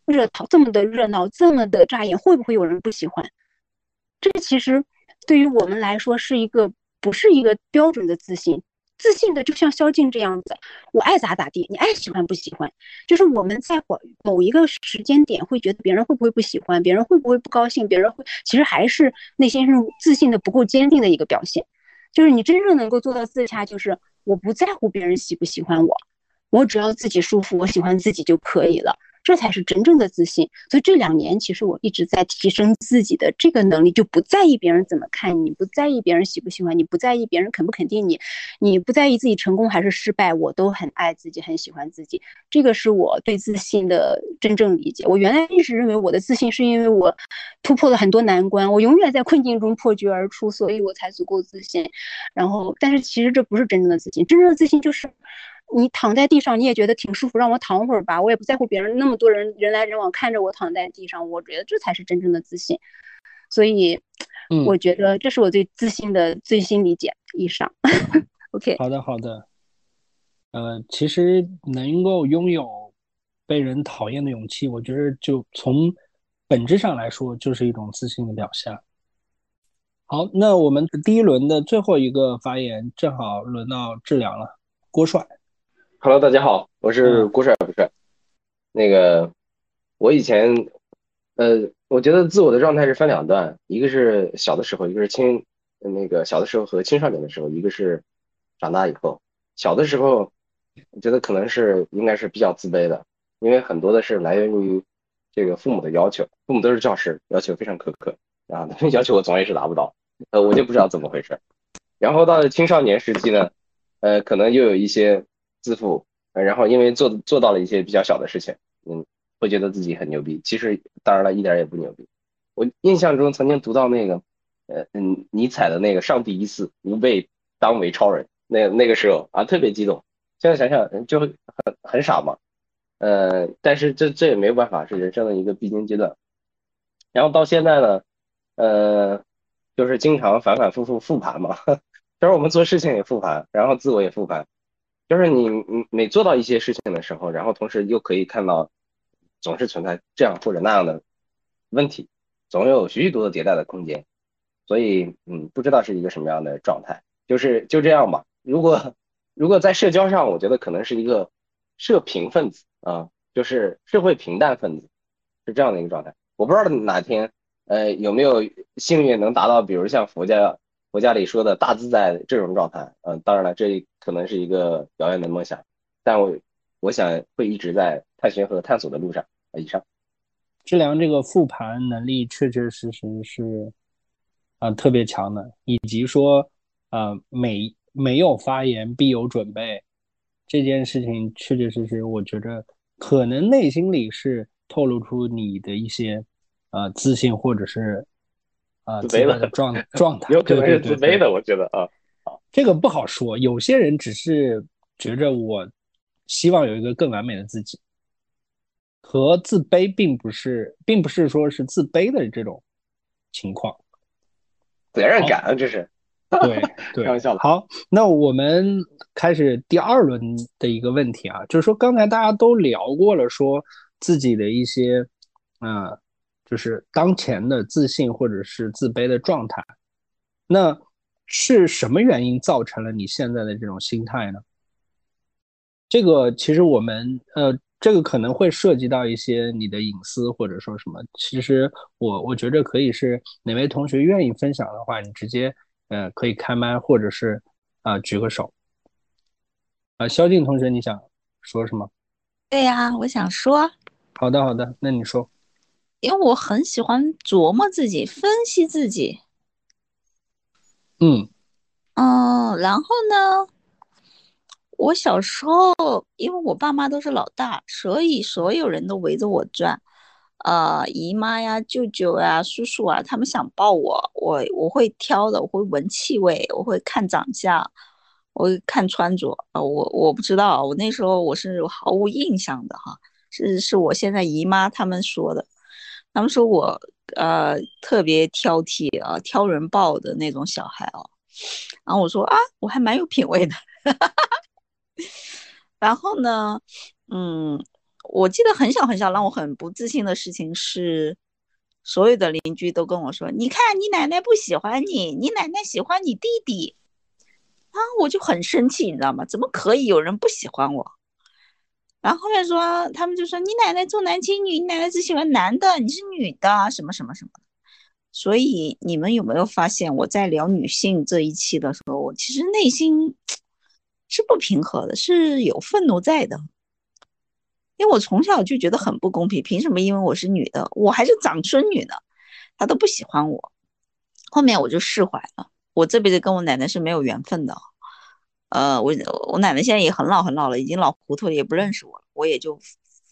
热闹这么的热闹，这么的扎眼，会不会有人不喜欢？这其实对于我们来说是一个不是一个标准的自信。自信的就像萧敬这样子，我爱咋咋地，你爱喜欢不喜欢，就是我们在某某一个时间点会觉得别人会不会不喜欢，别人会不会不高兴，别人会其实还是内心是自信的不够坚定的一个表现。就是你真正能够做到自洽，就是我不在乎别人喜不喜欢我，我只要自己舒服，我喜欢自己就可以了。这才是真正的自信。所以这两年，其实我一直在提升自己的这个能力，就不在意别人怎么看你，不在意别人喜不喜欢你，不在意别人肯不肯定你，你不在意自己成功还是失败，我都很爱自己，很喜欢自己。这个是我对自信的真正理解。我原来一直认为我的自信是因为我突破了很多难关，我永远在困境中破局而出，所以我才足够自信。然后，但是其实这不是真正的自信，真正的自信就是。你躺在地上，你也觉得挺舒服，让我躺会儿吧，我也不在乎别人那么多人人来人往看着我躺在地上，我觉得这才是真正的自信。所以，嗯我觉得这是我对自信的最新理解。以上，OK。好的，好的。呃，其实能够拥有被人讨厌的勇气，我觉得就从本质上来说，就是一种自信的表现。好，那我们第一轮的最后一个发言，正好轮到志良了，郭帅。Hello，大家好，我是郭帅，不帅。那个，我以前，呃，我觉得自我的状态是分两段，一个是小的时候，一个是青，那个小的时候和青少年的时候，一个是长大以后。小的时候，我觉得可能是应该是比较自卑的，因为很多的是来源于这个父母的要求，父母都是教师，要求非常苛刻，啊他们要求我总也是达不到，呃，我就不知道怎么回事。然后到了青少年时期呢，呃，可能又有一些。自负，然后因为做做到了一些比较小的事情，嗯，会觉得自己很牛逼。其实当然了，一点也不牛逼。我印象中曾经读到那个，呃嗯，尼采的那个“上帝已死，吾辈当为超人”，那那个时候啊，特别激动。现在想想就很很傻嘛，呃，但是这这也没有办法，是人生的一个必经阶段。然后到现在呢，呃，就是经常反反复复复盘嘛，就是我们做事情也复盘，然后自我也复盘，就是你你每做到一些事情的时候，然后同时又可以看到，总是存在这样或者那样的问题，总有许许多多迭代的空间，所以嗯，不知道是一个什么样的状态，就是就这样吧。如果如果在社交上，我觉得可能是一个社平分子啊，就是社会平淡分子，是这样的一个状态。我不知道哪天，呃，有没有幸运能达到，比如像佛家佛家里说的大自在这种状态。嗯，当然了，这可能是一个遥远的梦想，但我我想会一直在探寻和探索的路上。以上，志良这个复盘能力确确实实是啊特别强的，以及说啊每。没有发言必有准备，这件事情确确实实，我觉得可能内心里是透露出你的一些呃自信，或者是啊自卑的状 状态，有可能是自卑的，我觉得啊，这个不好说。有些人只是觉着我希望有一个更完美的自己，和自卑并不是，并不是说是自卑的这种情况，责任感啊，这是。对 对，开玩笑好，那我们开始第二轮的一个问题啊，就是说刚才大家都聊过了，说自己的一些，啊，就是当前的自信或者是自卑的状态，那是什么原因造成了你现在的这种心态呢？这个其实我们呃，这个可能会涉及到一些你的隐私或者说什么，其实我我觉得可以是哪位同学愿意分享的话，你直接。呃，可以开麦，或者是啊，举个手。啊，萧静同学，你想说什么？对呀，我想说。好的，好的，那你说。因为我很喜欢琢磨自己，分析自己。嗯嗯，然后呢，我小时候，因为我爸妈都是老大，所以所有人都围着我转。呃，姨妈呀、舅舅呀、叔叔啊，他们想抱我，我我会挑的，我会闻气味，我会看长相，我会看穿着。呃，我我不知道，我那时候我是毫无印象的哈，是是我现在姨妈他们说的，他们说我呃特别挑剔啊，挑人抱的那种小孩哦。然后我说啊，我还蛮有品位的。然后呢，嗯。我记得很小很小，让我很不自信的事情是，所有的邻居都跟我说：“你看，你奶奶不喜欢你，你奶奶喜欢你弟弟。”啊，我就很生气，你知道吗？怎么可以有人不喜欢我？然后后面说，他们就说：“你奶奶重男轻女，你奶奶只喜欢男的，你是女的，什么什么什么。”所以你们有没有发现，我在聊女性这一期的时候，我其实内心是不平和的，是有愤怒在的。因为我从小就觉得很不公平，凭什么因为我是女的，我还是长孙女呢，他都不喜欢我。后面我就释怀了，我这辈子跟我奶奶是没有缘分的。呃，我我奶奶现在也很老很老了，已经老糊涂了，也不认识我了。我也就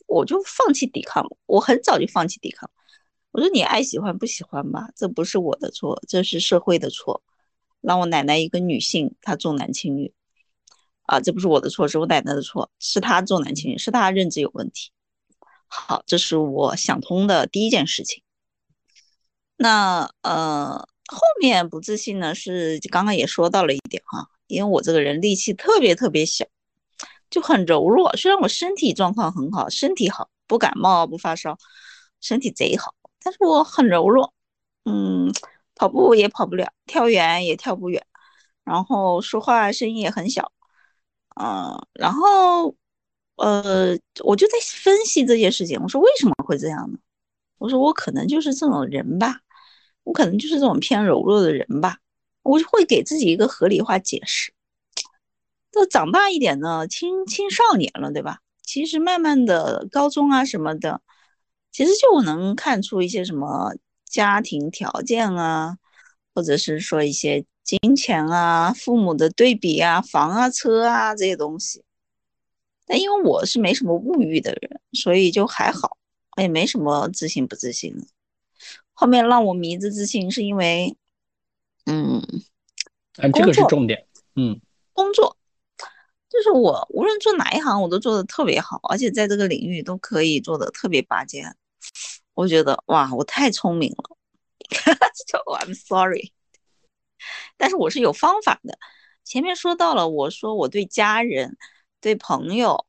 我就放弃抵抗了，我很早就放弃抵抗。我说你爱喜欢不喜欢吧，这不是我的错，这是社会的错，让我奶奶一个女性她重男轻女。啊，这不是我的错，是我奶奶的错，是她重男轻女，是她认知有问题。好，这是我想通的第一件事情。那呃，后面不自信呢，是刚刚也说到了一点哈，因为我这个人力气特别特别小，就很柔弱。虽然我身体状况很好，身体好，不感冒不发烧，身体贼好，但是我很柔弱。嗯，跑步也跑不了，跳远也跳不远，然后说话声音也很小。嗯，然后，呃，我就在分析这件事情。我说为什么会这样呢？我说我可能就是这种人吧，我可能就是这种偏柔弱的人吧。我就会给自己一个合理化解释。到长大一点呢，青青少年了，对吧？其实慢慢的，高中啊什么的，其实就能看出一些什么家庭条件啊，或者是说一些。金钱啊，父母的对比啊，房啊，车啊这些东西，但因为我是没什么物欲的人，所以就还好，也没什么自信不自信的。后面让我迷之自信是因为，嗯，啊，这个是重点，嗯，工作，就是我无论做哪一行，我都做的特别好，而且在这个领域都可以做的特别拔尖。我觉得哇，我太聪明了，就 I'm sorry，但是我是有方法的。前面说到了，我说我对家人、对朋友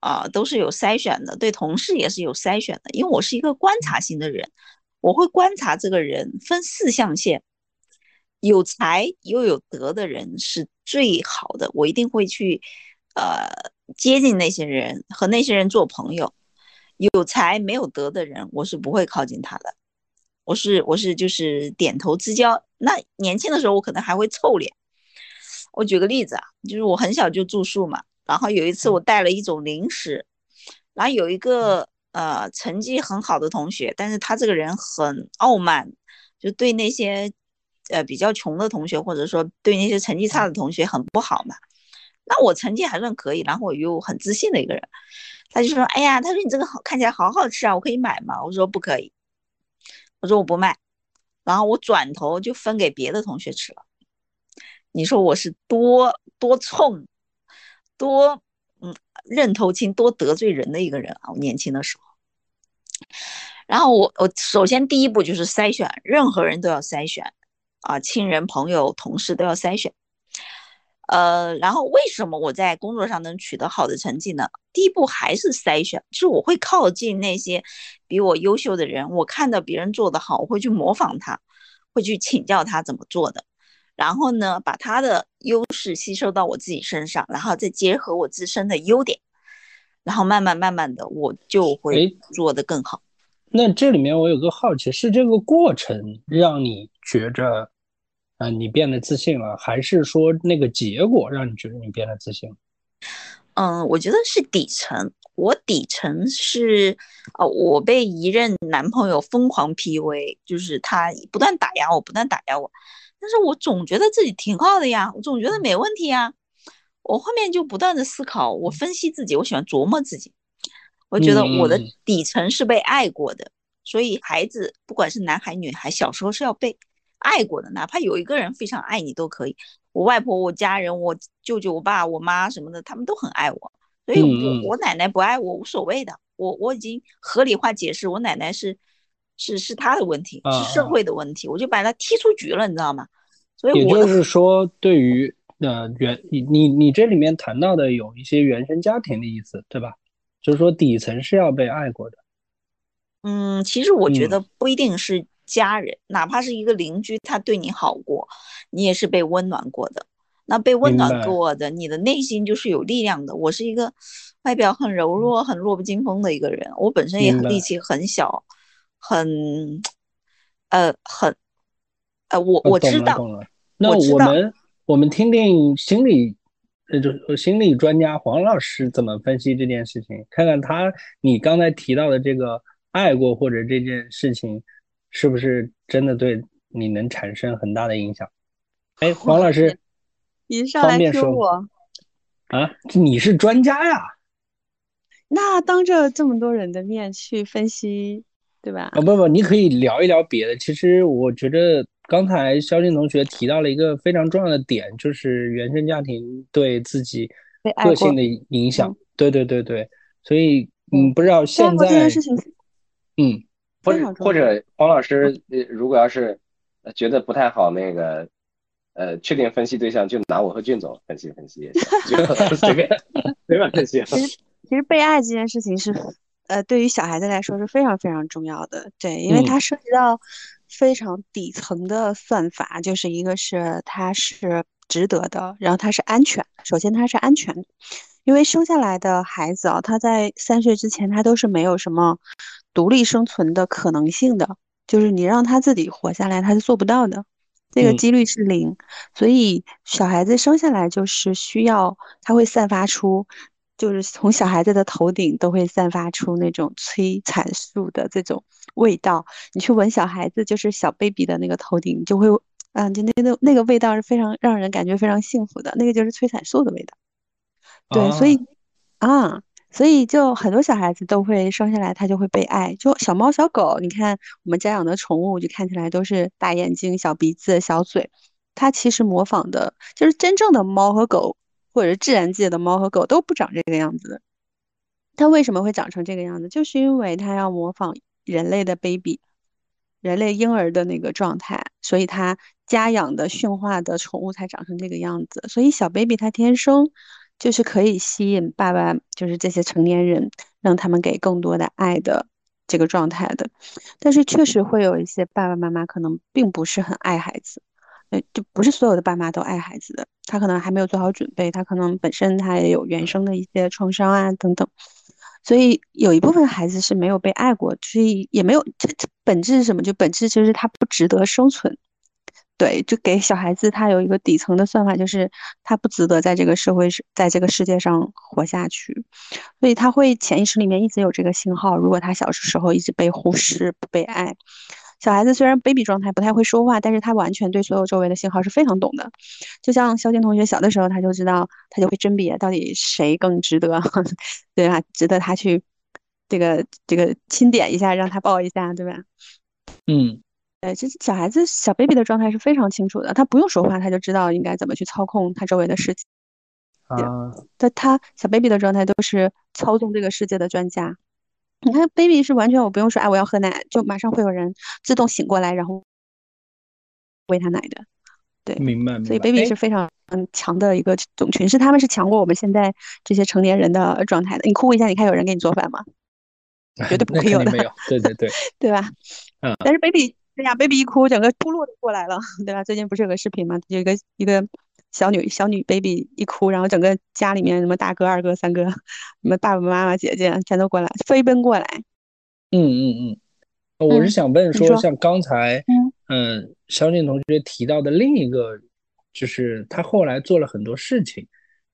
啊都是有筛选的，对同事也是有筛选的，因为我是一个观察型的人，我会观察这个人，分四象限，有才又有德的人是最好的，我一定会去呃接近那些人，和那些人做朋友。有才没有德的人，我是不会靠近他的。我是我是就是点头之交。那年轻的时候，我可能还会臭脸。我举个例子啊，就是我很小就住宿嘛，然后有一次我带了一种零食，然后有一个呃成绩很好的同学，但是他这个人很傲慢，就对那些呃比较穷的同学，或者说对那些成绩差的同学很不好嘛。那我成绩还算可以，然后我又很自信的一个人。他就说：“哎呀，他说你这个好看起来好好吃啊，我可以买吗？”我说：“不可以。”我说：“我不卖。”然后我转头就分给别的同学吃了。你说我是多多冲，多嗯认头青，多得罪人的一个人啊！我年轻的时候。然后我我首先第一步就是筛选，任何人都要筛选啊，亲人、朋友、同事都要筛选。呃，然后为什么我在工作上能取得好的成绩呢？第一步还是筛选，就是我会靠近那些比我优秀的人，我看到别人做得好，我会去模仿他，会去请教他怎么做的，然后呢，把他的优势吸收到我自己身上，然后再结合我自身的优点，然后慢慢慢慢的，我就会做得更好。那这里面我有个好奇，是这个过程让你觉着？啊，你变得自信了，还是说那个结果让你觉得你变得自信？嗯，我觉得是底层。我底层是，呃，我被一任男朋友疯狂 PUA，就是他不断打压我，不断打压我。但是我总觉得自己挺好的呀，我总觉得没问题呀。我后面就不断的思考，我分析自己，我喜欢琢磨自己。我觉得我的底层是被爱过的，所以孩子不管是男孩女孩，小时候是要被。爱过的，哪怕有一个人非常爱你都可以。我外婆、我家人、我舅舅、我爸、我妈什么的，他们都很爱我，所以我我奶奶不爱我无所谓的。我我已经合理化解释，我奶奶是是是她的问题，是社会的问题，我就把她踢出局了，你知道吗？所以也就是说，对于呃原你你你这里面谈到的有一些原生家庭的意思，对吧？就是说底层是要被爱过的。嗯，其实我觉得不一定是。家人，哪怕是一个邻居，他对你好过，你也是被温暖过的。那被温暖过的，你的内心就是有力量的。我是一个外表很柔弱、很弱不禁风的一个人，我本身也很力气很小，很呃很呃，我我知道。那我们我们听听心理，呃，就心理专家黄老师怎么分析这件事情，看看他你刚才提到的这个爱过或者这件事情。是不是真的对你能产生很大的影响？哎，黄老师，你上来说我啊，你是专家呀？那当着这么多人的面去分析，对吧？啊不不，你可以聊一聊别的。其实我觉得刚才肖静同学提到了一个非常重要的点，就是原生家庭对自己个性的影响。对对对对，所以嗯，不知道现在嗯。或者或者黄老师，如果要是觉得不太好，那个呃，确定分析对象，就拿我和俊总分析分析，就 随便随便分析。其实其实被爱这件事情是，呃，对于小孩子来说是非常非常重要的，对，因为它涉及到非常底层的算法，就是一个是它是值得的，然后它是安全，首先它是安全的，因为生下来的孩子啊，他在三岁之前他都是没有什么。独立生存的可能性的，就是你让他自己活下来，他是做不到的，这个几率是零。所以小孩子生下来就是需要，他会散发出，就是从小孩子的头顶都会散发出那种催产素的这种味道。你去闻小孩子，就是小 baby 的那个头顶，就会，嗯，就那那那个味道是非常让人感觉非常幸福的，那个就是催产素的味道。对，所以啊。所以就很多小孩子都会生下来，他就会被爱。就小猫小狗，你看我们家养的宠物，就看起来都是大眼睛、小鼻子、小嘴，它其实模仿的就是真正的猫和狗，或者是自然界的猫和狗都不长这个样子。它为什么会长成这个样子？就是因为它要模仿人类的 baby。人类婴儿的那个状态，所以它家养的驯化的宠物才长成这个样子。所以小 baby 它天生就是可以吸引爸爸，就是这些成年人，让他们给更多的爱的这个状态的。但是确实会有一些爸爸妈妈可能并不是很爱孩子，呃，就不是所有的爸妈都爱孩子的，他可能还没有做好准备，他可能本身他也有原生的一些创伤啊等等。所以有一部分孩子是没有被爱过，所以也没有，这这本质是什么？就本质就是他不值得生存。对，就给小孩子他有一个底层的算法，就是他不值得在这个社会是在这个世界上活下去，所以他会潜意识里面一直有这个信号。如果他小时候一直被忽视、不被爱。小孩子虽然 baby 状态不太会说话，但是他完全对所有周围的信号是非常懂的。就像肖静同学小的时候，他就知道，他就会甄别到底谁更值得，对吧？值得他去这个这个亲点一下，让他抱一下，对吧？嗯，对，其实小孩子小 baby 的状态是非常清楚的，他不用说话，他就知道应该怎么去操控他周围的事情。啊，他他小 baby 的状态都是操纵这个世界的专家。你看，baby 是完全我不用说，哎，我要喝奶，就马上会有人自动醒过来，然后喂他奶的。对，明白。所以 baby 是非常嗯强的一个种群，是他们是强过我们现在这些成年人的状态的。你哭一下，你看有人给你做饭吗？绝对不 会有的。没有。对对对，对吧？嗯。但是 baby，哎呀，baby 一哭，整个部落都过来了，对吧？最近不是有个视频吗？有一个一个。小女小女 baby 一哭，然后整个家里面什么大哥、二哥、三哥，什么爸爸妈妈、姐姐全都过来，飞奔过来。嗯嗯嗯，我是想问说，像刚才嗯肖静同学提到的另一个，就是他后来做了很多事情，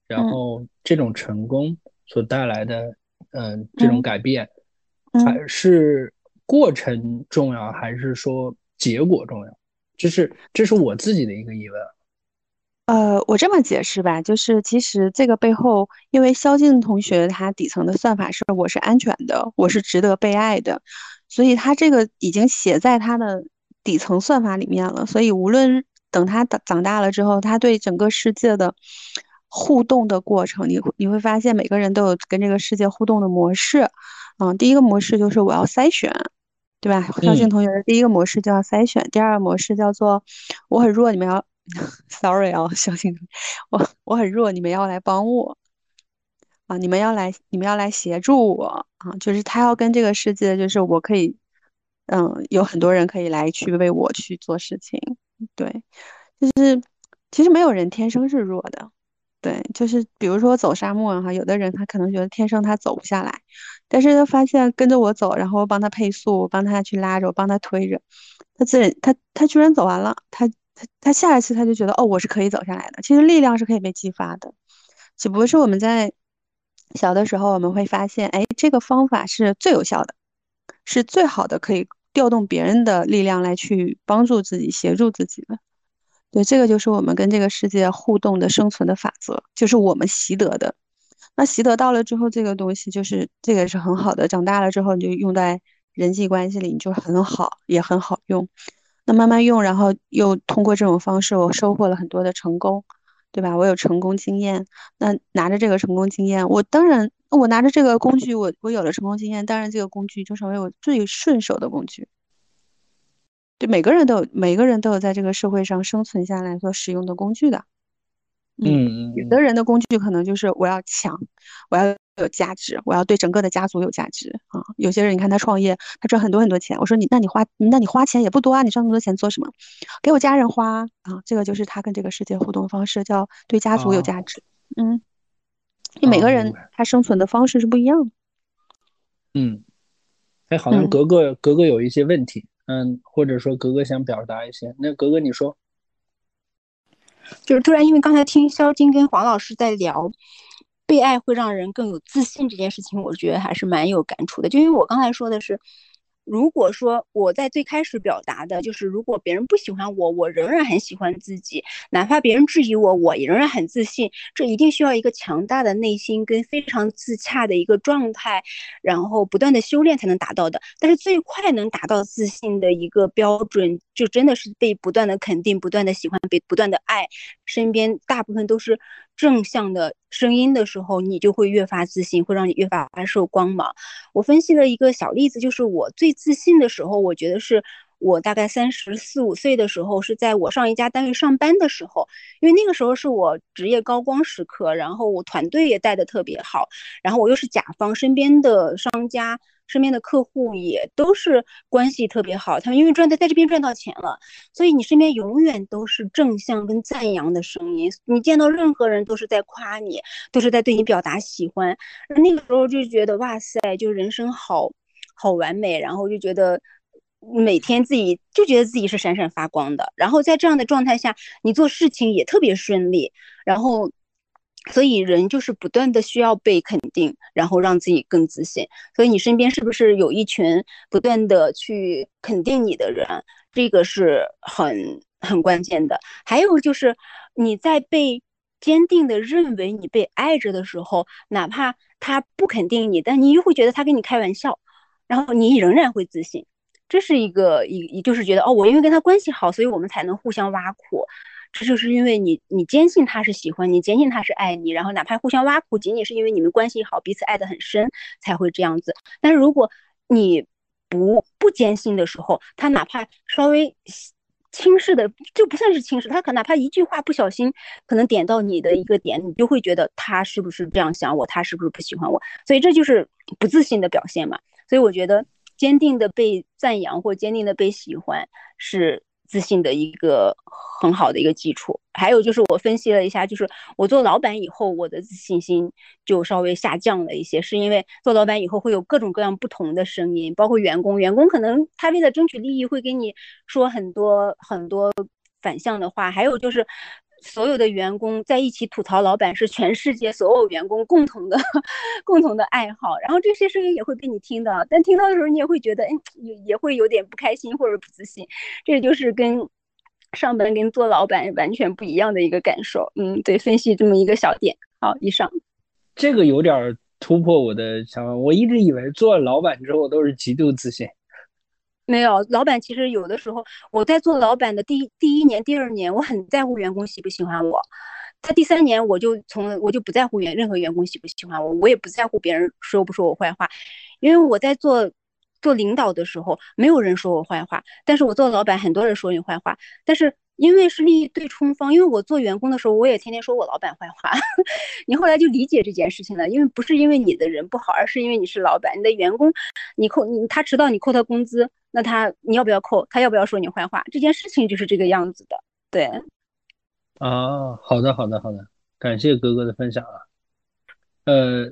然后这种成功所带来的嗯这种改变，还是过程重要，还是说结果重要？这是这是我自己的一个疑问。呃，我这么解释吧，就是其实这个背后，因为肖静同学他底层的算法是我是安全的，我是值得被爱的，所以他这个已经写在他的底层算法里面了。所以无论等他长长大了之后，他对整个世界的互动的过程，你你会发现每个人都有跟这个世界互动的模式。嗯，第一个模式就是我要筛选，对吧？肖静同学的第一个模式叫筛选，第二个模式叫做我很弱，你们要。Sorry 啊，小心，我我很弱，你们要来帮我啊！你们要来，你们要来协助我啊！就是他要跟这个世界，就是我可以，嗯，有很多人可以来去为我去做事情。对，就是其实没有人天生是弱的。对，就是比如说走沙漠哈，有的人他可能觉得天生他走不下来，但是他发现跟着我走，然后帮他配速，帮他去拉着，帮他推着，他自然他他居然走完了，他。他他下一次他就觉得哦，我是可以走下来的。其实力量是可以被激发的，只不过是我们在小的时候，我们会发现，哎，这个方法是最有效的，是最好的，可以调动别人的力量来去帮助自己、协助自己的。对，这个就是我们跟这个世界互动的生存的法则，就是我们习得的。那习得到了之后，这个东西就是这个是很好的。长大了之后，你就用在人际关系里，你就很好，也很好用。那慢慢用，然后又通过这种方式，我收获了很多的成功，对吧？我有成功经验。那拿着这个成功经验，我当然，我拿着这个工具，我我有了成功经验，当然这个工具就成为我最顺手的工具。对，每个人都有，每个人都有在这个社会上生存下来所使用的工具的。嗯嗯，有的人的工具可能就是我要强，我要。有价值，我要对整个的家族有价值啊！有些人你看他创业，他赚很多很多钱，我说你，那你花，那你花钱也不多啊，你赚那么多钱做什么？给我家人花啊！这个就是他跟这个世界互动方式，叫对家族有价值。嗯，就每个人他生存的方式是不一样的。嗯，哎，好像格格格格有一些问题，嗯，或者说格格想表达一些，那格格你说，就是突然因为刚才听肖金跟黄老师在聊。被爱会让人更有自信这件事情，我觉得还是蛮有感触的。就因为我刚才说的是，如果说我在最开始表达的就是，如果别人不喜欢我，我仍然很喜欢自己，哪怕别人质疑我，我也仍然很自信。这一定需要一个强大的内心跟非常自洽的一个状态，然后不断的修炼才能达到的。但是最快能达到自信的一个标准，就真的是被不断的肯定、不断的喜欢、被不断的爱，身边大部分都是。正向的声音的时候，你就会越发自信，会让你越发发受光芒。我分析了一个小例子，就是我最自信的时候，我觉得是我大概三十四五岁的时候，是在我上一家单位上班的时候，因为那个时候是我职业高光时刻，然后我团队也带的特别好，然后我又是甲方，身边的商家。身边的客户也都是关系特别好，他们因为赚在在这边赚到钱了，所以你身边永远都是正向跟赞扬的声音。你见到任何人都是在夸你，都是在对你表达喜欢。那个时候就觉得哇塞，就人生好好完美，然后就觉得每天自己就觉得自己是闪闪发光的。然后在这样的状态下，你做事情也特别顺利，然后。所以人就是不断的需要被肯定，然后让自己更自信。所以你身边是不是有一群不断的去肯定你的人？这个是很很关键的。还有就是你在被坚定的认为你被爱着的时候，哪怕他不肯定你，但你又会觉得他跟你开玩笑，然后你仍然会自信。这是一个一一就是觉得哦，我因为跟他关系好，所以我们才能互相挖苦。这就是因为你，你坚信他是喜欢你，坚信他是爱你，然后哪怕互相挖苦，仅仅是因为你们关系好，彼此爱得很深，才会这样子。但是如果你不不坚信的时候，他哪怕稍微轻视的，就不算是轻视，他可哪怕一句话不小心，可能点到你的一个点，你就会觉得他是不是这样想我，他是不是不喜欢我？所以这就是不自信的表现嘛。所以我觉得坚定的被赞扬或坚定的被喜欢是。自信的一个很好的一个基础，还有就是我分析了一下，就是我做老板以后，我的自信心就稍微下降了一些，是因为做老板以后会有各种各样不同的声音，包括员工，员工可能他为了争取利益会给你说很多很多反向的话，还有就是。所有的员工在一起吐槽老板是全世界所有员工共同的 共同的爱好，然后这些声音也会被你听到，但听到的时候你也会觉得，哎，也也会有点不开心或者不自信，这就是跟上班跟做老板完全不一样的一个感受。嗯，对，分析这么一个小点。好，以上。这个有点突破我的想法，我一直以为做了老板之后都是极度自信。没有，老板其实有的时候，我在做老板的第一第一年、第二年，我很在乎员工喜不喜欢我。他第三年，我就从我就不在乎员任何员工喜不喜欢我，我也不在乎别人说不说我坏话，因为我在做做领导的时候，没有人说我坏话，但是我做老板，很多人说你坏话，但是。因为是利益对冲方，因为我做员工的时候，我也天天说我老板坏话。你后来就理解这件事情了，因为不是因为你的人不好，而是因为你是老板，你的员工，你扣你他迟到你扣他工资，那他你要不要扣？他要不要说你坏话？这件事情就是这个样子的。对。啊，好的，好的，好的，感谢哥哥的分享啊。呃，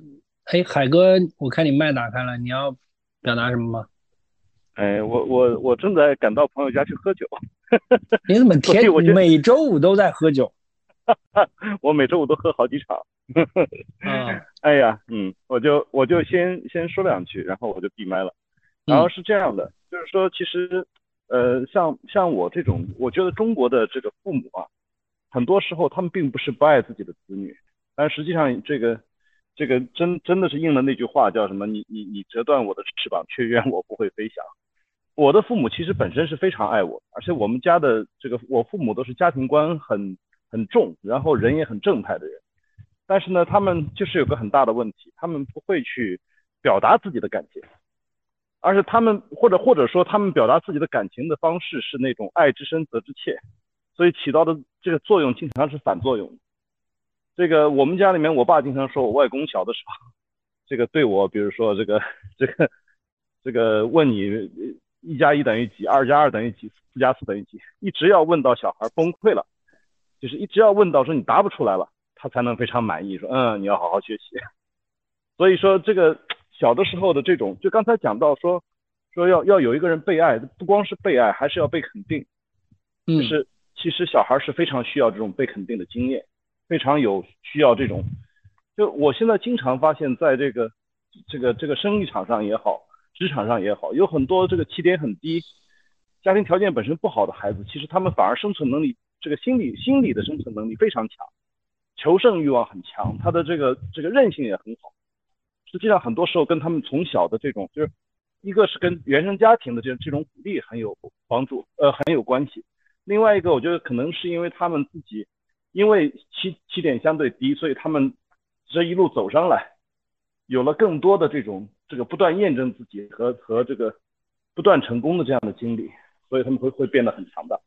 哎，海哥，我看你麦打开了，你要表达什么吗？哎，我我我正在赶到朋友家去喝酒。你怎么 天每周五都在喝酒？我每周五都喝好几场。啊，哎呀，嗯，我就我就先先说两句，然后我就闭麦了。然后是这样的，就是说，其实，呃，像像我这种，我觉得中国的这个父母啊，很多时候他们并不是不爱自己的子女，但实际上这个这个真真的是应了那句话，叫什么？你你你折断我的翅膀，却愿我不会飞翔。我的父母其实本身是非常爱我，而且我们家的这个我父母都是家庭观很很重，然后人也很正派的人。但是呢，他们就是有个很大的问题，他们不会去表达自己的感情，而且他们或者或者说他们表达自己的感情的方式是那种爱之深责之切，所以起到的这个作用经常是反作用。这个我们家里面，我爸经常说我外公小的时候，这个对我，比如说这个这个这个问你。一加一等于几？二加二等于几？四加四等于几？一直要问到小孩崩溃了，就是一直要问到说你答不出来了，他才能非常满意，说嗯，你要好好学习。所以说这个小的时候的这种，就刚才讲到说说要要有一个人被爱，不光是被爱，还是要被肯定。就是其实小孩是非常需要这种被肯定的经验，非常有需要这种。就我现在经常发现，在这个这个这个生意场上也好。职场上也好，有很多这个起点很低、家庭条件本身不好的孩子，其实他们反而生存能力，这个心理心理的生存能力非常强，求胜欲望很强，他的这个这个韧性也很好。实际上很多时候跟他们从小的这种，就是一个是跟原生家庭的这这种鼓励很有帮助，呃，很有关系。另外一个，我觉得可能是因为他们自己，因为起起点相对低，所以他们这一路走上来，有了更多的这种这个不断验证自己和和这个不断成功的这样的经历，所以他们会会变得很强大。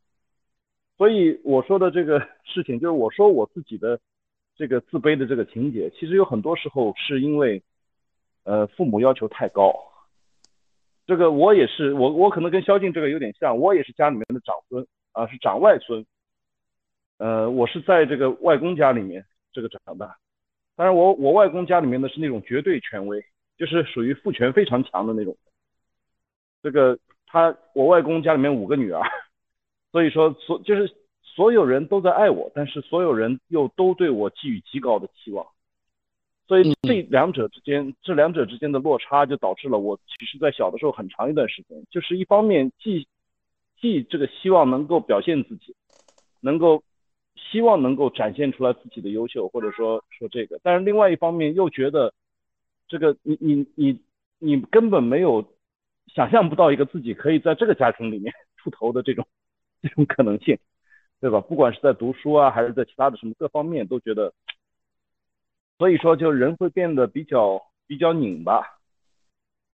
所以我说的这个事情，就是我说我自己的这个自卑的这个情节，其实有很多时候是因为，呃，父母要求太高。这个我也是，我我可能跟萧敬这个有点像，我也是家里面的长孙。啊，是长外孙，呃，我是在这个外公家里面这个长大，当然我我外公家里面的是那种绝对权威，就是属于父权非常强的那种。这个他我外公家里面五个女儿，所以说所就是所有人都在爱我，但是所有人又都对我寄予极高的期望，所以这两者之间这两者之间的落差就导致了我其实在小的时候很长一段时间，就是一方面既既这个希望能够表现自己，能够希望能够展现出来自己的优秀，或者说说这个，但是另外一方面又觉得这个你你你你根本没有想象不到一个自己可以在这个家庭里面 出头的这种这种可能性，对吧？不管是在读书啊，还是在其他的什么各方面，都觉得，所以说就人会变得比较比较拧巴，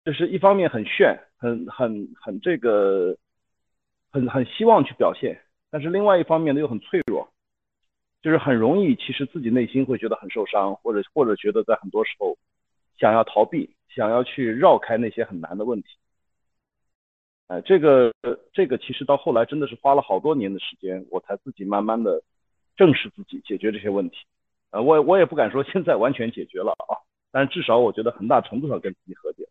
就是一方面很炫，很很很这个。很很希望去表现，但是另外一方面呢又很脆弱，就是很容易其实自己内心会觉得很受伤，或者或者觉得在很多时候想要逃避，想要去绕开那些很难的问题。哎，这个这个其实到后来真的是花了好多年的时间，我才自己慢慢的正视自己，解决这些问题。呃，我我也不敢说现在完全解决了啊，但至少我觉得很大程度上跟自己和解。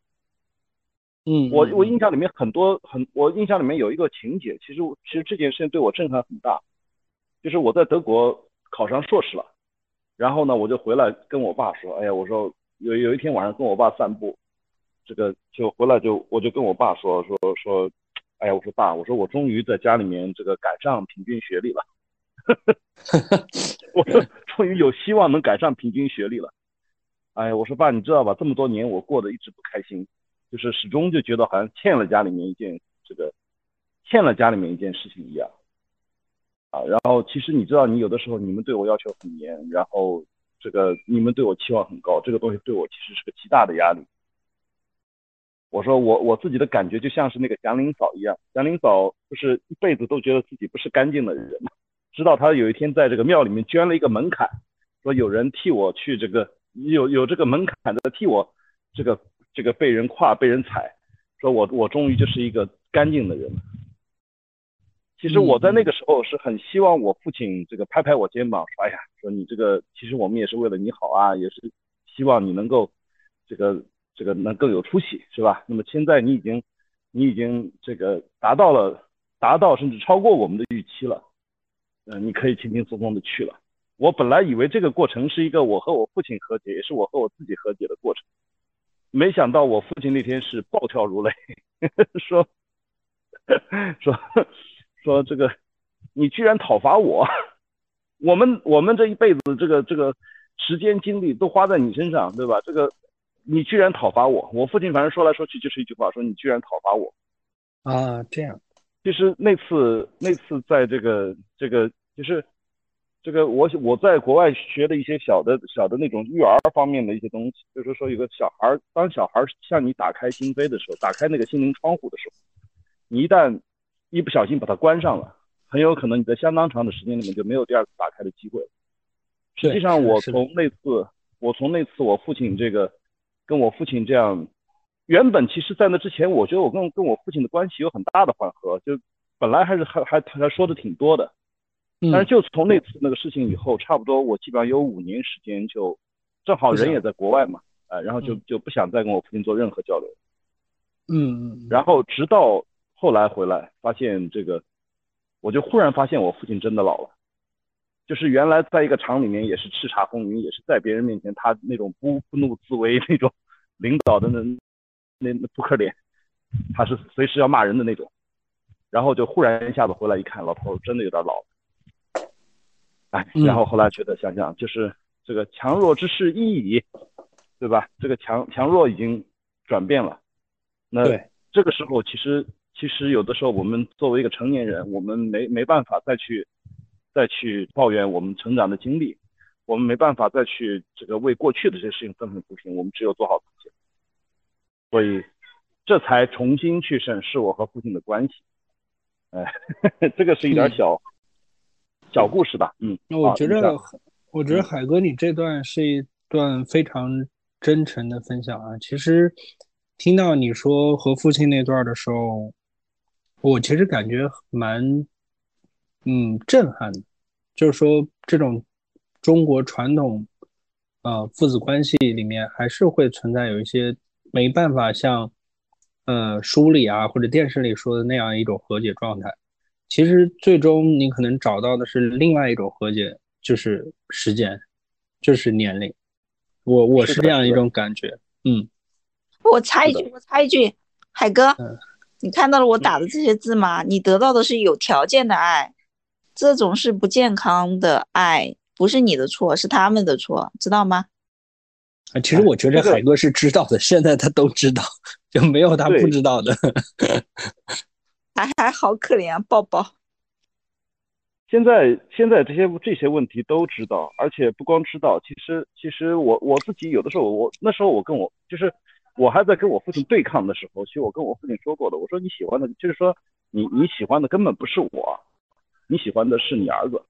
嗯，我我印象里面很多很，我印象里面有一个情节，其实其实这件事情对我震撼很大，就是我在德国考上硕士了，然后呢，我就回来跟我爸说，哎呀，我说有有一天晚上跟我爸散步，这个就回来就我就跟我爸说说说，哎呀，我说爸，我说我终于在家里面这个赶上平均学历了，我说终于有希望能赶上平均学历了，哎呀，我说爸，你知道吧，这么多年我过得一直不开心。就是始终就觉得好像欠了家里面一件这个，欠了家里面一件事情一样，啊，然后其实你知道，你有的时候你们对我要求很严，然后这个你们对我期望很高，这个东西对我其实是个极大的压力。我说我我自己的感觉就像是那个祥林嫂一样，祥林嫂不是一辈子都觉得自己不是干净的人嘛，直到她有一天在这个庙里面捐了一个门槛，说有人替我去这个有有这个门槛的替我这个。这个被人跨被人踩，说我我终于就是一个干净的人。其实我在那个时候是很希望我父亲这个拍拍我肩膀，说哎呀，说你这个其实我们也是为了你好啊，也是希望你能够这个这个能更有出息，是吧？那么现在你已经你已经这个达到了达到甚至超过我们的预期了，嗯，你可以轻轻松松的去了。我本来以为这个过程是一个我和我父亲和解，也是我和我自己和解的过程。没想到我父亲那天是暴跳如雷，说说说这个，你居然讨伐我，我们我们这一辈子这个这个时间精力都花在你身上，对吧？这个你居然讨伐我，我父亲反正说来说去就是一句话，说你居然讨伐我啊，这样。其实那次那次在这个这个就是。这个我我在国外学的一些小的小的那种育儿方面的一些东西，就是说有个小孩儿，当小孩儿向你打开心扉的时候，打开那个心灵窗户的时候，你一旦一不小心把它关上了，很有可能你在相当长的时间里面就没有第二次打开的机会了。实际上，我从那次我从那次我父亲这个跟我父亲这样，原本其实在那之前，我觉得我跟跟我父亲的关系有很大的缓和，就本来还是还还还说的挺多的。但是就从那次那个事情以后，差不多我基本上有五年时间就，正好人也在国外嘛，啊，然后就就不想再跟我父亲做任何交流。嗯嗯。然后直到后来回来，发现这个，我就忽然发现我父亲真的老了，就是原来在一个厂里面也是叱咤风云，也是在别人面前他那种不不怒自威那种领导的那那那扑克脸，他是随时要骂人的那种，然后就忽然一下子回来一看，老头真的有点老了，哎，嗯。然后后来觉得想想就是这个强弱之势已矣，对吧？这个强强弱已经转变了，那这个时候其实其实有的时候我们作为一个成年人，我们没没办法再去再去抱怨我们成长的经历，我们没办法再去这个为过去的这些事情愤愤不平，我们只有做好自己。所以这才重新去审视我和父亲的关系。哎，这个是一点小、小故事吧，嗯。那我觉啊得，我觉得海哥你这段是一段非常真诚的分享啊。其实听到你说和父亲那段的时候，我其实感觉蛮嗯震撼的，就是说这种中国传统呃父子关系里面还是会存在有一些没办法像呃书里啊或者电视里说的那样一种和解状态。其实最终你可能找到的是另外一种和解，就是时间，就是年龄。我我是这样一种感觉，嗯，我插一句，我插一句，海哥，嗯你看到了我打的这些字吗？你得到的是有条件的爱，这种是不健康的爱，不是你的错，是他们的错，知道吗？啊其实我觉得海哥是知道的，现在他都知道，就没有他不知道的。还还好可怜啊，抱抱。现在现在这些这些问题都知道，而且不光知道，其实其实我我自己有的时候我那时候我跟我就是我还在跟我父亲对抗的时候，其实我跟我父亲说过的，我说你喜欢的就是说你你喜欢的根本不是我，你喜欢的是你儿子，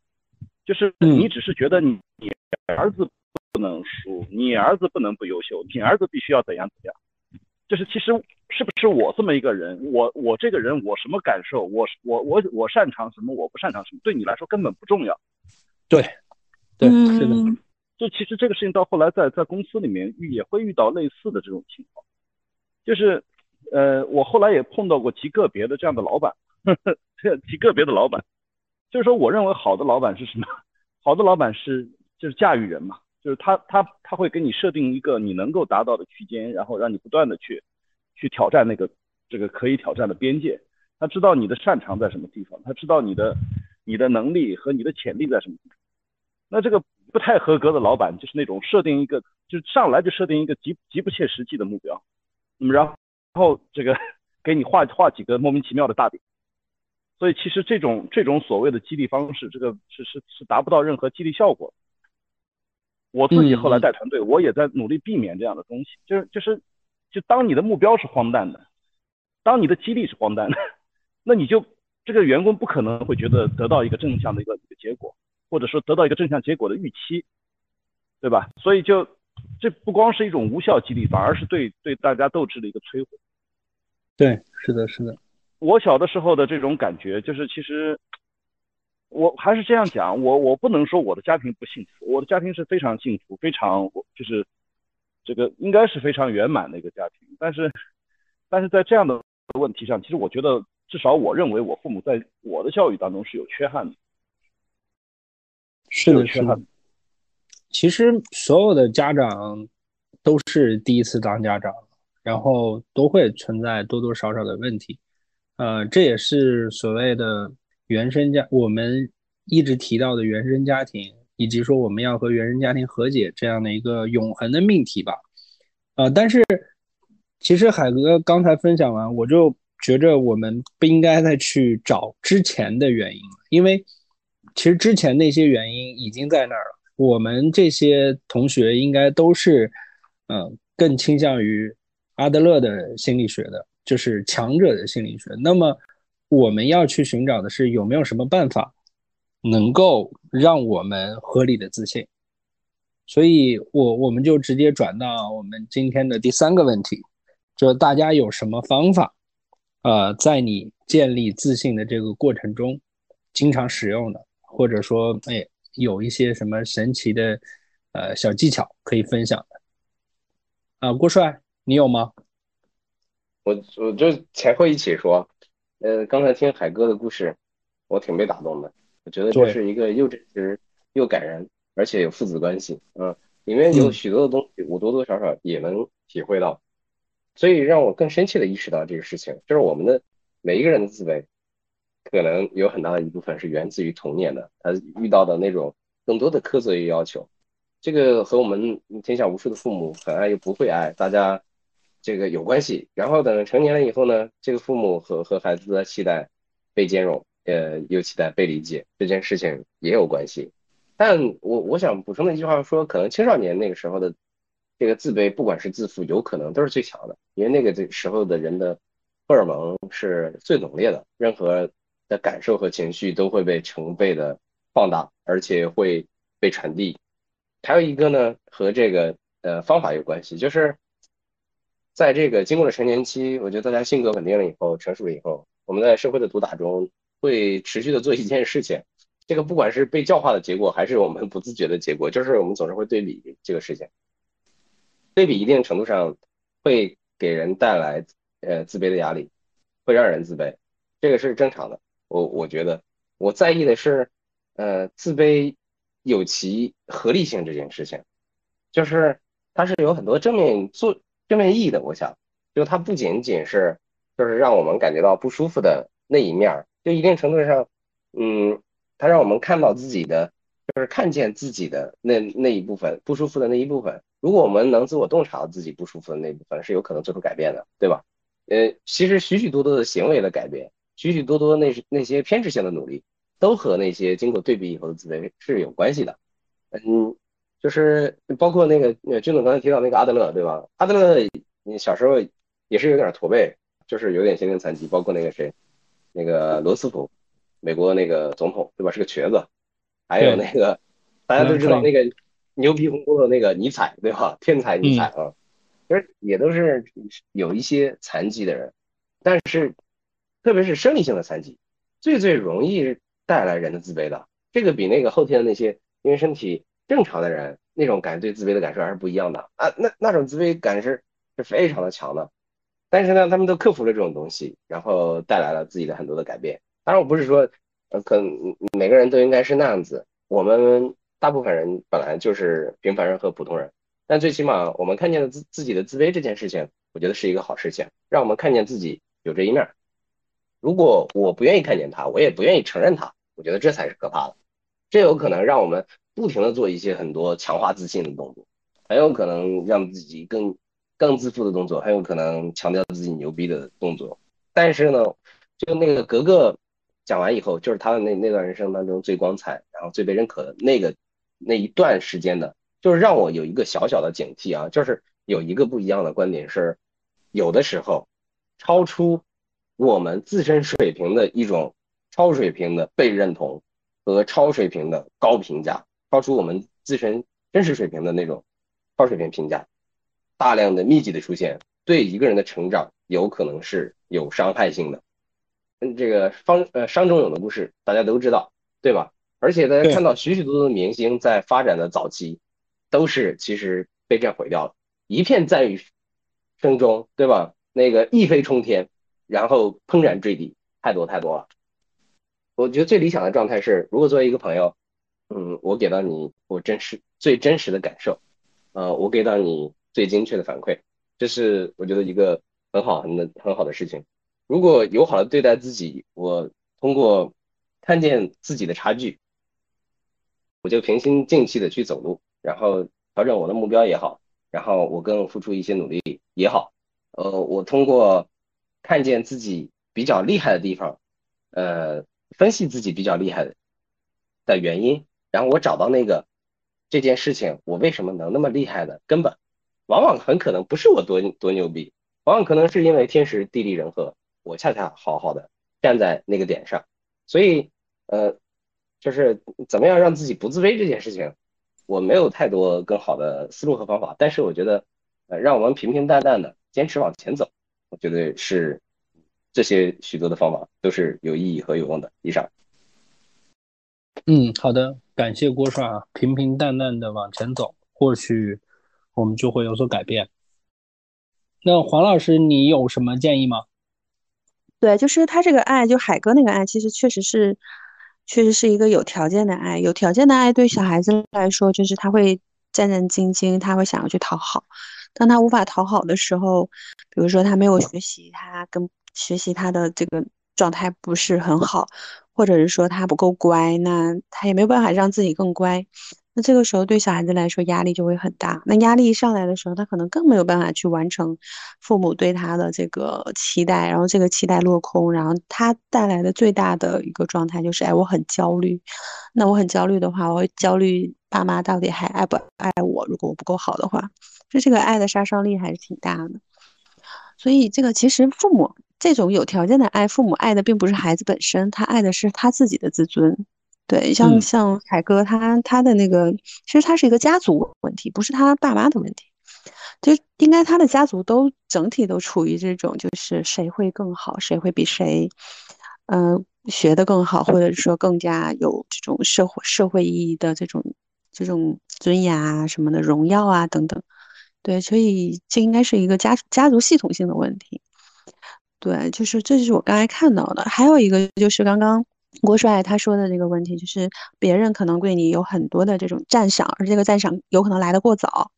就是嗯你只是觉得你你儿子不能输，你儿子不能不优秀，你儿子必须要怎样怎样，就是其实是不是我这么一个人，我我这个人我什么感受，我我我我擅长什么，我不擅长什么，对你来说根本不重要。对，对，是的，嗯就其实这个事情到后来在在公司里面遇也会遇到类似的这种情况，就是呃我后来也碰到过极个别的这样的老板，呵 呵极个别的老板，就是说我认为好的老板是什么？好的老板是就是驾驭人嘛，就是他他他会给你设定一个你能够达到的区间，然后让你不断的去去挑战那个这个可以挑战的边界。他知道你的擅长在什么地方，他知道你的你的能力和你的潜力在什么地方。那这个不太合格的老板就是那种设定一个，就上来就设定一个极极不切实际的目标，那么然后这个 给你画画几个莫名其妙的大饼。所以其实这种这种所谓的激励方式，这个是是是达不到任何激励效果。我自己后来带团队，我也在努力避免这样的东西。就是就是，就当你的目标是荒诞的，当你的激励是荒诞的，那你就这个员工不可能会觉得得到一个正向的一个一个结果，或者说得到一个正向结果的预期，对吧？所以就这不光是一种无效激励，反而是对对大家斗志的一个摧毁。对，是的，是的，我小的时候的这种感觉，就是其实我还是这样讲，我我不能说我的家庭不幸福，我的家庭是非常幸福，非常就是这个应该是非常圆满的一个家庭。但是但是在这样的问题上，其实我觉得至少我认为我父母在我的教育当中是有缺憾的，是的，是的。其实所有的家长都是第一次当家长，然后都会存在多多少少的问题。呃，这也是所谓的原生家，我们一直提到的原生家庭，以及说我们要和原生家庭和解这样的一个永恒的命题吧。呃，但是其实海哥刚才分享完，我就觉着我们不应该再去找之前的原因了，因为其实之前那些原因已经在那儿了。我们这些同学应该都是，嗯、更倾向于阿德勒的心理学的，就是强者的心理学。那么我们要去寻找的是有没有什么办法能够让我们合理的自信。所以我我们就直接转到我们今天的第三个问题，就是大家有什么方法，呃，在你建立自信的这个过程中，经常使用的，或者说，哎，有一些什么神奇的呃小技巧可以分享的？啊、郭帅，你有吗？我我就前后一起说，呃，刚才听海哥的故事，我挺被打动的。我觉得这是一个又真实又感人，而且有父子关系，嗯，里面有嗯许多的东西，我多多少少也能体会到。所以让我更深切的意识到这个事情，就是我们的每一个人的自卑，可能有很大的一部分是源自于童年的，他遇到的那种更多的苛责与要求，这个和我们天下无数的父母很爱又不会爱，大家这个有关系。然后等成年了以后呢，这个父母和和孩子的期待被兼容，呃，又期待被理解，这件事情也有关系。但我我想补充的一句话说，可能青少年那个时候的这个自卑，不管是自负，有可能都是最强的，因为那个这时候的人的荷尔蒙是最浓烈的，任何的感受和情绪都会被成倍的放大，而且会被传递。还有一个呢，和这个呃方法有关系，就是在这个经过了成年期，我觉得大家性格稳定了以后，成熟了以后，我们在社会的毒打中会持续的做一件事情。这个不管是被教化的结果，还是我们不自觉的结果，就是我们总是会对比这个事情。对比一定程度上会给人带来呃自卑的压力，会让人自卑，这个是正常的。我我觉得我在意的是，呃，自卑有其合理性这件事情，就是它是有很多正面做正面意义的。我想，就它不仅仅是就是让我们感觉到不舒服的那一面儿，就一定程度上，嗯。它让我们看到自己的，就是看见自己的那那一部分不舒服的那一部分。如果我们能自我洞察自己不舒服的那一部分，是有可能做出改变的，对吧？呃，其实许许多多的行为的改变，许许多多那那些偏执性的努力，都和那些经过对比以后的自卑是有关系的。嗯，就是包括那个呃，军总刚才提到那个阿德勒，对吧？阿德勒你小时候也是有点驼背，就是有点先天残疾，包括那个谁，那个罗斯福。美国那个总统对吧？是个瘸子，还有那个大家都知道那个牛皮哄哄的那个尼采对吧？天才尼采啊，其实也都是有一些残疾的人，但是特别是生理性的残疾，最最容易带来人的自卑的。这个比那个后天的那些因为身体正常的人那种感对自卑的感受还是不一样的啊。那那种自卑感是是非常的强的，但是呢，他们都克服了这种东西，然后带来了自己的很多的改变。当然，我不是说，呃，可能每个人都应该是那样子。我们大部分人本来就是平凡人和普通人，但最起码我们看见了自自己的自卑这件事情，我觉得是一个好事情，让我们看见自己有这一面。如果我不愿意看见他，我也不愿意承认他，我觉得这才是可怕的。这有可能让我们不停的做一些很多强化自信的动作，很有可能让自己更更自负的动作，很有可能强调自己牛逼的动作。但是呢，就那个格格。讲完以后，就是他的那那段人生当中最光彩，然后最被认可的那个那一段时间的，就是让我有一个小小的警惕啊，就是有一个不一样的观点是，有的时候超出我们自身水平的一种超水平的被认同和超水平的高评价，超出我们自身真实水平的那种超水平评价，大量的密集的出现，对一个人的成长有可能是有伤害性的。嗯，这个方呃商仲永的故事大家都知道，对吧？而且大家看到许许多多的明星在发展的早期，都是其实被这样毁掉了，一片赞誉声中，对吧？那个一飞冲天，然后怦然坠地，太多太多了。我觉得最理想的状态是，如果作为一个朋友，嗯，我给到你我真实最真实的感受，呃，我给到你最精确的反馈，这是我觉得一个很好很的很好的事情。如果友好的对待自己，我通过看见自己的差距，我就平心静气的去走路，然后调整我的目标也好，然后我更付出一些努力也好，呃，我通过看见自己比较厉害的地方，呃，分析自己比较厉害的的原因，然后我找到那个这件事情我为什么能那么厉害的根本，往往很可能不是我多多牛逼，往往可能是因为天时地利人和。我恰恰好好的站在那个点上，所以呃，就是怎么样让自己不自卑这件事情，我没有太多更好的思路和方法，但是我觉得呃，让我们平平淡淡的坚持往前走，我觉得是这些许多的方法都是有意义和有用的。以上。嗯，好的，感谢郭帅啊，平平淡淡的往前走，或许我们就会有所改变。那黄老师，你有什么建议吗？对，就是他这个爱，就海哥那个爱，其实确实是，确实是一个有条件的爱。有条件的爱对小孩子来说，就是他会战战兢兢，他会想要去讨好。当他无法讨好的时候，比如说他没有学习，他跟学习他的这个状态不是很好，或者是说他不够乖，那他也没有办法让自己更乖。那这个时候对小孩子来说压力就会很大。那压力一上来的时候，他可能更没有办法去完成父母对他的这个期待，然后这个期待落空，然后他带来的最大的一个状态就是，哎，我很焦虑。那我很焦虑的话，我会焦虑爸妈到底还爱不爱我？如果我不够好的话，就这个爱的杀伤力还是挺大的。所以这个其实父母这种有条件的爱，父母爱的并不是孩子本身，他爱的是他自己的自尊。对，像像凯哥他他的那个，其实他是一个家族问题，不是他爸妈的问题，就应该他的家族都整体都处于这种，就是谁会更好，谁会比谁，嗯，学的更好，或者说更加有这种社会社会意义的这种这种尊严啊什么的荣耀啊等等，对，所以这应该是一个家家族系统性的问题，对，就是这就是我刚才看到的，还有一个就是刚刚。郭帅他说的这个问题，就是别人可能对你有很多的这种赞赏，而这个赞赏有可能来的过早，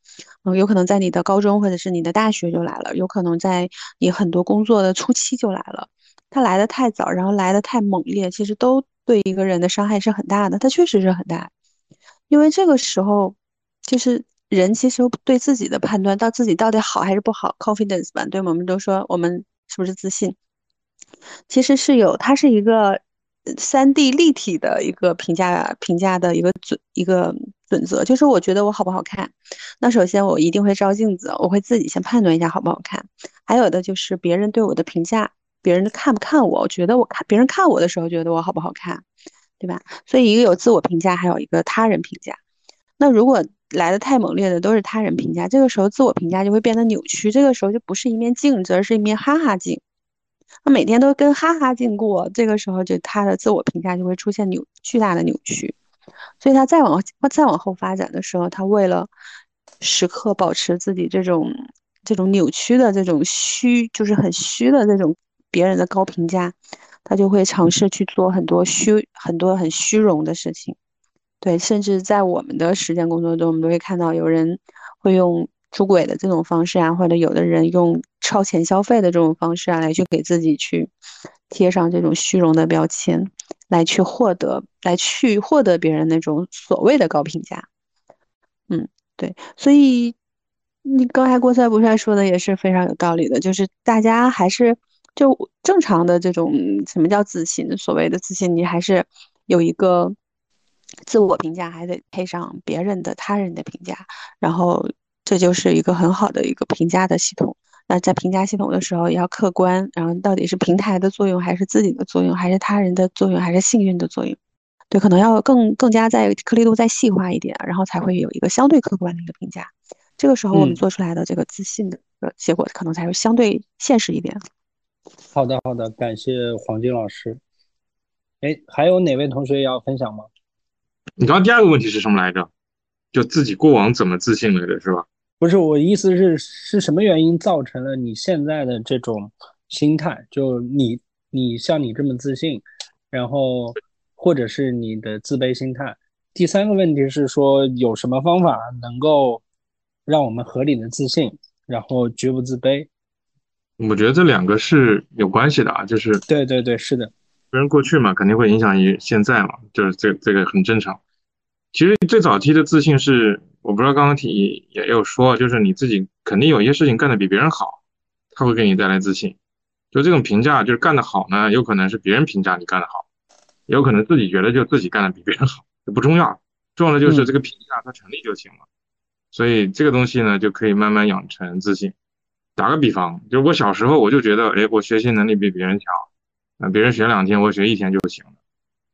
嗯，有可能在你的高中或者是你的大学就来了，有可能在你很多工作的初期就来了。他来的太早，然后来的太猛烈，其实都对一个人的伤害是很大的。他确实是很大，因为这个时候就是人其实对自己的判断，到自己到底好还是不好，confidence 吧，对我们都说我们是不是自信，其实是有，他是一个。三 D 立体的一个评价评价的一个准一个准则，就是我觉得我好不好看。那首先我一定会照镜子，我会自己先判断一下好不好看。还有的就是别人对我的评价，别人看不看我，我觉得我看别人看我的时候觉得我好不好看，对吧？所以一个有自我评价，还有一个他人评价。那如果来的太猛烈的都是他人评价，这个时候自我评价就会变得扭曲，这个时候就不是一面镜子，而是一面哈哈镜。他每天都跟哈哈镜过，这个时候就他的自我评价就会出现扭巨大的扭曲，所以他再往再往后发展的时候，他为了时刻保持自己这种这种扭曲的这种虚，就是很虚的这种别人的高评价，他就会尝试去做很多虚很多很虚荣的事情，对，甚至在我们的实践工作中，我们都会看到有人会用。出轨的这种方式啊，或者有的人用超前消费的这种方式啊，来去给自己去贴上这种虚荣的标签，来去获得，来去获得别人那种所谓的高评价。嗯，对，所以你刚才郭帅不帅说的也是非常有道理的，就是大家还是就正常的这种什么叫自信，所谓的自信，你还是有一个自我评价，还得配上别人的他人的评价，然后。这就是一个很好的一个评价的系统。那在评价系统的时候，也要客观，然后到底是平台的作用，还是自己的作用，还是他人的作用，还是幸运的作用？对，可能要更更加在颗粒度再细化一点，然后才会有一个相对客观的一个评价。这个时候我们做出来的这个自信的结果，可能才会相对现实一点。好的，好的，感谢黄金老师。哎，还有哪位同学要分享吗？你刚刚第二个问题是什么来着？就自己过往怎么自信来着，是吧？不是，我意思是是什么原因造成了你现在的这种心态？就你你像你这么自信，然后或者是你的自卑心态。第三个问题是说有什么方法能够让我们合理的自信，然后绝不自卑？我觉得这两个是有关系的啊，就是对对对，是的，别人过去嘛，肯定会影响于现在嘛，就是这这个很正常。其实最早期的自信是。我不知道刚刚提也有说，就是你自己肯定有一些事情干得比别人好，他会给你带来自信。就这种评价，就是干得好呢，有可能是别人评价你干得好，也有可能自己觉得就自己干得比别人好，就不重要，重要的就是这个评价它成立就行了。所以这个东西呢，就可以慢慢养成自信。打个比方，就我小时候我就觉得，哎，我学习能力比别人强，那别人学两天，我学一天就行了，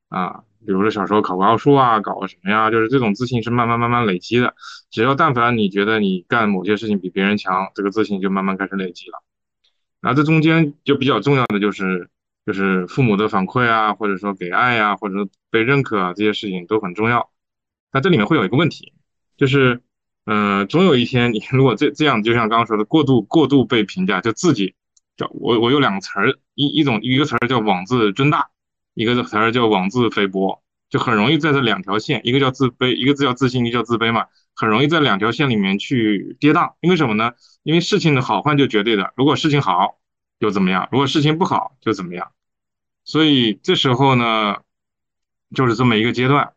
啊。比如说小时候考个奥数啊，搞个什么呀，就是这种自信是慢慢慢慢累积的。只要但凡你觉得你干某些事情比别人强，这个自信就慢慢开始累积了。然后这中间就比较重要的就是，就是父母的反馈啊，或者说给爱呀，或者被认可啊，这些事情都很重要。那这里面会有一个问题，就是，呃，总有一天你 如果这这样，就像刚刚说的，过度过度被评价，就自己叫我我有两个词儿，一一种一个词儿叫妄自尊大。一个词儿叫妄自菲薄，就很容易在这两条线，一个叫自卑，一个字叫自信，一个叫自卑嘛，很容易在两条线里面去跌宕。因为什么呢？因为事情的好坏就绝对的，如果事情好就怎么样，如果事情不好就怎么样。所以这时候呢，就是这么一个阶段。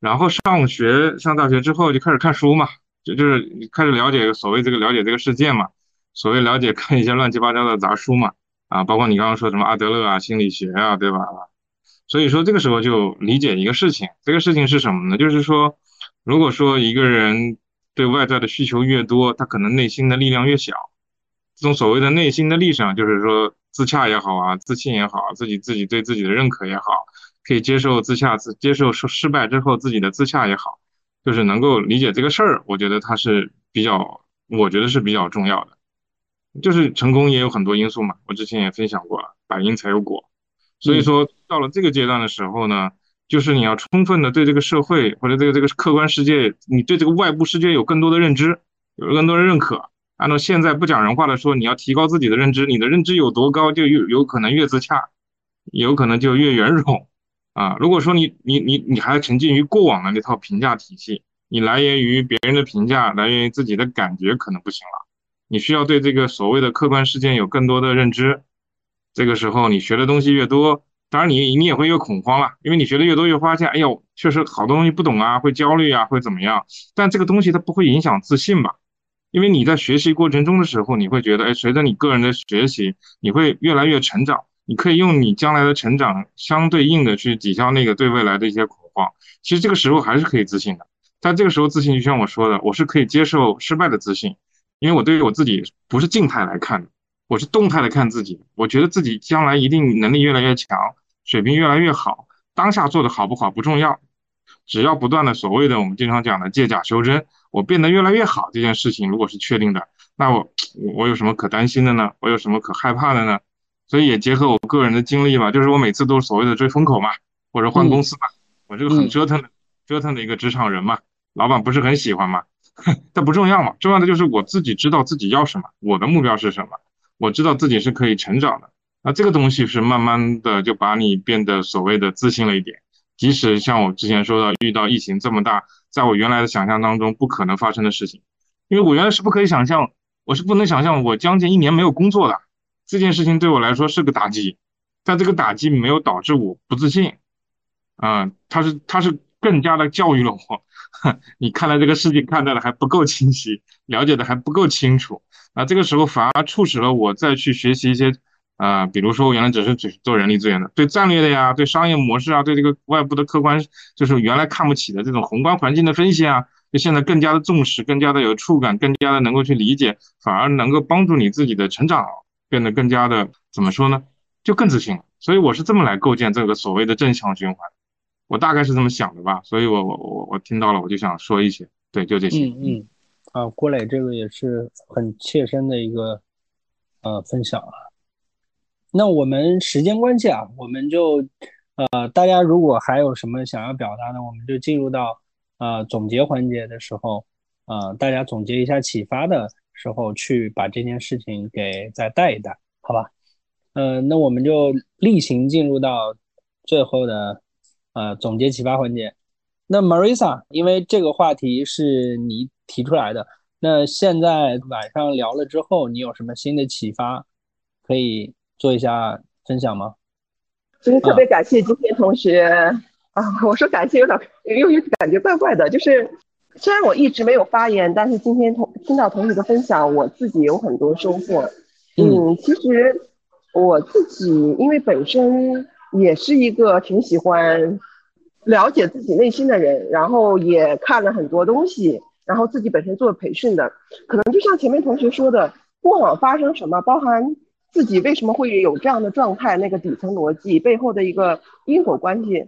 然后上学上大学之后就开始看书嘛，就就是开始了解所谓这个了解这个世界嘛，所谓了解看一些乱七八糟的杂书嘛，啊，包括你刚刚说什么阿德勒啊、心理学啊，对吧？所以说这个时候就理解一个事情，这个事情是什么呢？就是说，如果说一个人对外在的需求越多，他可能内心的力量越小。这种所谓的内心的力量，就是说自洽也好啊，自信也好，自己自己对自己的认可也好。可以接受自洽，自接受失失败之后自己的自洽也好，就是能够理解这个事儿，我觉得它是比较，我觉得是比较重要的。就是成功也有很多因素嘛，我之前也分享过了，百因才有果。所以说到了这个阶段的时候呢，就是你要充分的对这个社会或者这个这个客观世界，你对这个外部世界有更多的认知，有更多的认可。按照现在不讲人话的说，你要提高自己的认知，你的认知有多高，就有有可能越自洽，有可能就越圆融。啊，如果说你你你你还沉浸于过往的那套评价体系，你来源于别人的评价，来源于自己的感觉，可能不行了。你需要对这个所谓的客观事件有更多的认知。这个时候你学的东西越多，当然你你也会越恐慌了，因为你学的越多，越发现，哎呦，确实好多东西不懂啊，会焦虑啊，会怎么样？但这个东西它不会影响自信吧？因为你在学习过程中的时候，你会觉得，哎，随着你个人的学习，你会越来越成长。你可以用你将来的成长相对应的去抵消那个对未来的一些恐慌。其实这个时候还是可以自信的。但这个时候自信，就像我说的，我是可以接受失败的自信，因为我对于我自己不是静态来看的，我是动态的看自己。我觉得自己将来一定能力越来越强，水平越来越好。当下做的好不好不重要，只要不断的所谓的我们经常讲的借假修真，我变得越来越好这件事情如果是确定的，那我我有什么可担心的呢？我有什么可害怕的呢？所以也结合我个人的经历吧，就是我每次都是所谓的追风口嘛，或者换公司嘛，我这个很折腾的，折腾的一个职场人嘛，老板不是很喜欢嘛，但不重要嘛，重要的就是我自己知道自己要什么，我的目标是什么，我知道自己是可以成长的，那这个东西是慢慢的就把你变得所谓的自信了一点，即使像我之前说的，遇到疫情这么大，在我原来的想象当中不可能发生的事情，因为我原来是不可以想象，我是不能想象我将近一年没有工作的。这件事情对我来说是个打击，但这个打击没有导致我不自信，啊，他是他是更加的教育了我。你看来这个世界看待的还不够清晰，了解的还不够清楚，那这个时候反而促使了我再去学习一些，啊，比如说我原来只是只做人力资源的，对战略的呀，对商业模式啊，对这个外部的客观，就是原来看不起的这种宏观环境的分析啊，就现在更加的重视，更加的有触感，更加的能够去理解，反而能够帮助你自己的成长。变得更加的怎么说呢？就更自信了。所以我是这么来构建这个所谓的正向循环，我大概是这么想的吧。所以我我我我听到了，我就想说一些，对，就这些。嗯嗯。啊，郭磊这个也是很切身的一个呃分享啊。那我们时间关系啊，我们就呃大家如果还有什么想要表达的，我们就进入到呃总结环节的时候，呃大家总结一下启发的。时候去把这件事情给再带一带，好吧？嗯，那我们就例行进入到最后的呃总结启发环节。那 Marisa，因为这个话题是你提出来的，那现在晚上聊了之后，你有什么新的启发可以做一下分享吗？就是特别感谢今天同学啊，我说感谢有点又有感觉怪怪的，就是。虽然我一直没有发言，但是今天同听到同学的分享，我自己有很多收获。嗯，其实我自己因为本身也是一个挺喜欢了解自己内心的人，然后也看了很多东西，然后自己本身做培训的，可能就像前面同学说的，过往发生什么，包含自己为什么会有这样的状态，那个底层逻辑背后的一个因果关系，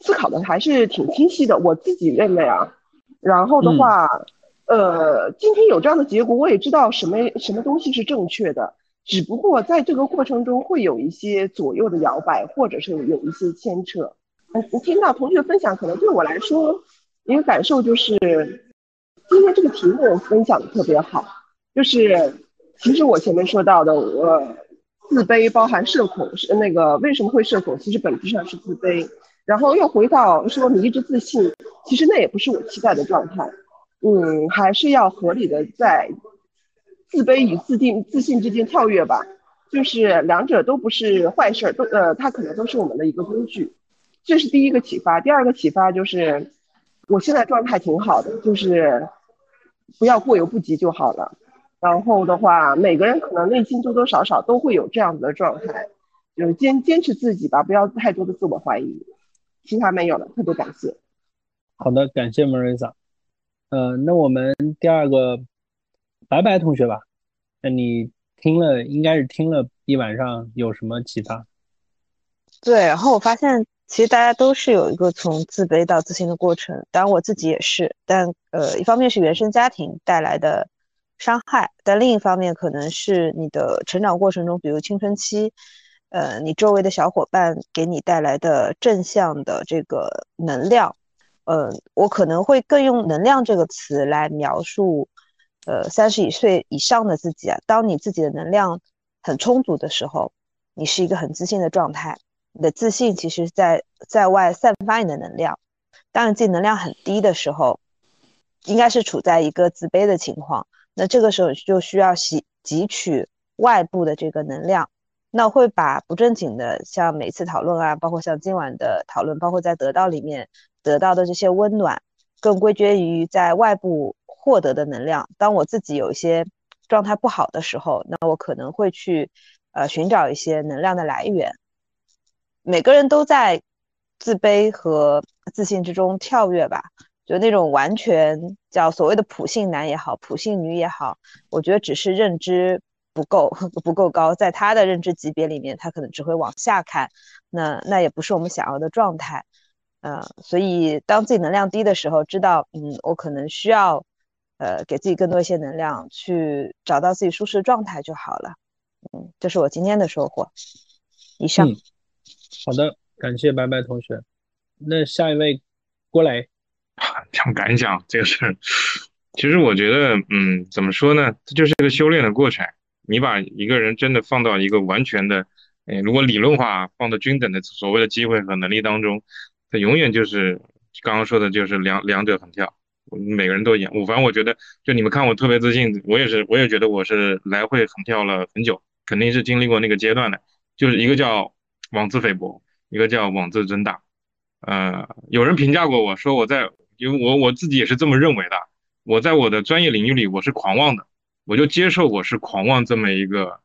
思考的还是挺清晰的。我自己认为啊。然后的话，呃，今天有这样的结果，我也知道什么什么东西是正确的，只不过在这个过程中会有一些左右的摇摆，或者是有一些牵扯。嗯，听到同学分享，可能对我来说一个感受就是，今天这个题目分享的特别好，就是其实我前面说到的，我自卑包含社恐，是那个为什么会社恐？其实本质上是自卑。然后又回到说迷之自信，其实那也不是我期待的状态。嗯，还是要合理的在自卑与自定自信之间跳跃吧。就是两者都不是坏事儿，都呃，它可能都是我们的一个工具。这是第一个启发。第二个启发就是，我现在状态挺好的，就是不要过犹不及就好了。然后的话，每个人可能内心多多少少都会有这样子的状态，就是坚坚持自己吧，不要太多的自我怀疑。其他没有了，特别感谢。好的，感谢 Marisa。呃，那我们第二个白白同学吧，那你听了应该是听了一晚上，有什么启发？对，然后我发现其实大家都是有一个从自卑到自信的过程，当然我自己也是，但呃，一方面是原生家庭带来的伤害，但另一方面可能是你的成长过程中，比如青春期，呃，你周围的小伙伴给你带来的正向的这个能量。呃，我可能会更用“能量”这个词来描述，呃，三十一岁以上的自己啊。当你自己的能量很充足的时候，你是一个很自信的状态。你的自信其实在在外散发你的能量。当你自己能量很低的时候，应该是处在一个自卑的情况。那这个时候就需要吸汲取外部的这个能量。那会把不正经的，像每次讨论啊，包括像今晚的讨论，包括在得到里面。得到的这些温暖，更归结于在外部获得的能量。当我自己有一些状态不好的时候，那我可能会去呃寻找一些能量的来源。每个人都在自卑和自信之中跳跃吧，就那种完全叫所谓的普信男也好，普信女也好，我觉得只是认知不够 不够高，在他的认知级别里面，他可能只会往下看，那那也不是我们想要的状态。嗯，所以当自己能量低的时候，知道，嗯，我可能需要，呃，给自己更多一些能量，去找到自己舒适的状态就好了。嗯，这是我今天的收获。以上。好的，感谢白白同学。那下一位，郭磊。讲感想这个事，其实我觉得，嗯，怎么说呢？这就是一个修炼的过程。你把一个人真的放到一个完全的，哎，如果理论化放到均等的所谓的机会和能力当中。他永远就是刚刚说的，就是两两者横跳，每个人都一样。我反正我觉得，就你们看我特别自信，我也是，我也觉得我是来回横跳了很久，肯定是经历过那个阶段的。就是一个叫妄自菲薄，一个叫妄自尊大。呃，有人评价过我说我在，因为我我自己也是这么认为的。我在我的专业领域里我是狂妄的，我就接受我是狂妄这么一个，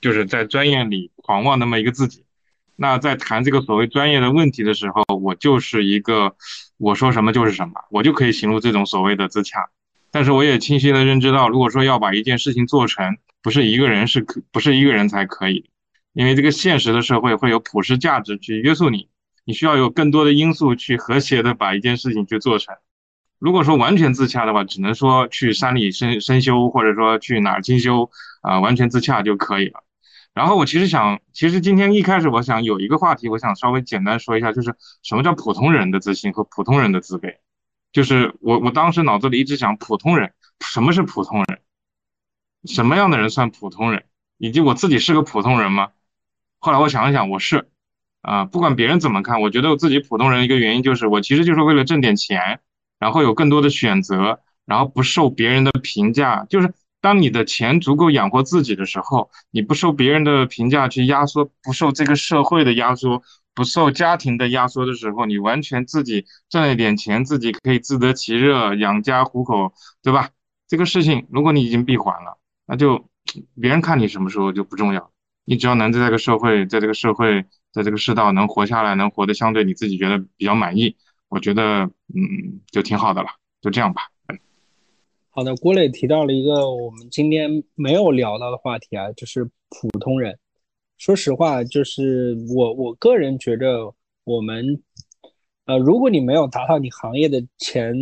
就是在专业里狂妄那么一个自己。那在谈这个所谓专业的问题的时候，我就是一个我说什么就是什么，我就可以行入这种所谓的自洽。但是我也清晰的认知到，如果说要把一件事情做成，不是一个人是可不是一个人才可以，因为这个现实的社会会有普世价值去约束你，你需要有更多的因素去和谐的把一件事情去做成。如果说完全自洽的话，只能说去山里深深修，或者说去哪儿精修啊，完全自洽就可以了。然后我其实想，其实今天一开始我想有一个话题，我想稍微简单说一下，就是什么叫普通人的自信和普通人的自卑。就是我我当时脑子里一直想，普通人什么是普通人？什么样的人算普通人？以及我自己是个普通人吗？后来我想一想，我是啊，不管别人怎么看，我觉得我自己普通人一个原因就是我其实就是为了挣点钱，然后有更多的选择，然后不受别人的评价，就是。当你的钱足够养活自己的时候，你不受别人的评价去压缩，不受这个社会的压缩，不受家庭的压缩的时候，你完全自己赚一点钱，自己可以自得其乐，养家糊口，对吧？这个事情，如果你已经闭环了，那就别人看你什么时候就不重要，你只要能在这个社会，在这个社会，在这个世道能活下来，能活得相对你自己觉得比较满意，我觉得，嗯，就挺好的了，就这样吧。好的，郭磊提到了一个我们今天没有聊到的话题啊，就是普通人。说实话，就是我我个人觉着，我们呃，如果你没有达到你行业的前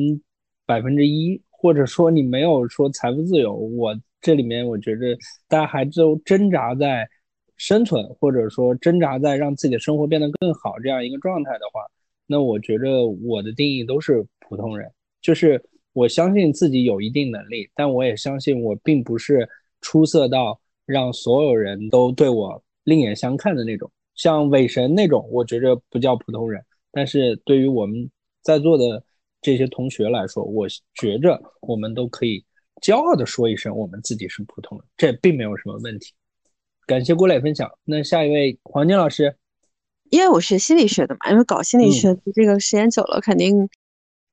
百分之一，或者说你没有说财富自由，我这里面我觉着大家还都挣扎在生存，或者说挣扎在让自己的生活变得更好这样一个状态的话，那我觉着我的定义都是普通人，就是。我相信自己有一定能力，但我也相信我并不是出色到让所有人都对我另眼相看的那种。像伪神那种，我觉着不叫普通人。但是对于我们在座的这些同学来说，我觉着我们都可以骄傲的说一声我们自己是普通人，这并没有什么问题。感谢郭磊分享。那下一位黄金老师，因为我学心理学的嘛，因为搞心理学这个时间久了，肯定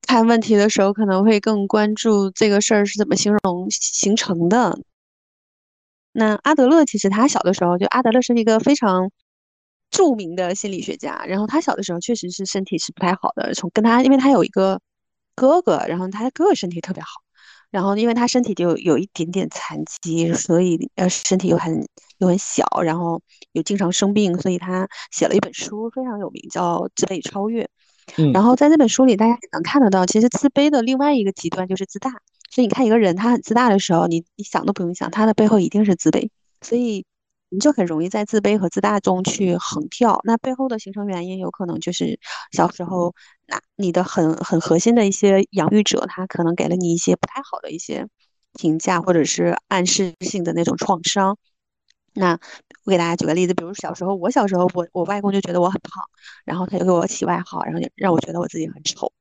看问题的时候可能会更关注这个事儿是怎么形容形成的。那阿德勒其实他小的时候，就阿德勒是一个非常著名的心理学家，然后他小的时候确实是身体是不太好的，从跟他因为他有一个哥哥，然后他哥哥身体特别好，然后因为他身体就有一点点残疾，所以呃身体又很又很小，然后又经常生病，所以他写了一本书非常有名，叫《自卑与超越》。然后在这本书里，大家也能看得到，其实自卑的另外一个极端就是自大。所以你看，一个人他很自大的时候，你你想都不用想，他的背后一定是自卑。所以你就很容易在自卑和自大中去横跳。那背后的形成原因，有可能就是小时候那你的很很核心的一些养育者，他可能给了你一些不太好的一些评价，或者是暗示性的那种创伤。那我给大家举个例子，比如小时候，我小时候，我我外公就觉得我很胖，然后他就给我起外号，然后就让我觉得我自己很丑。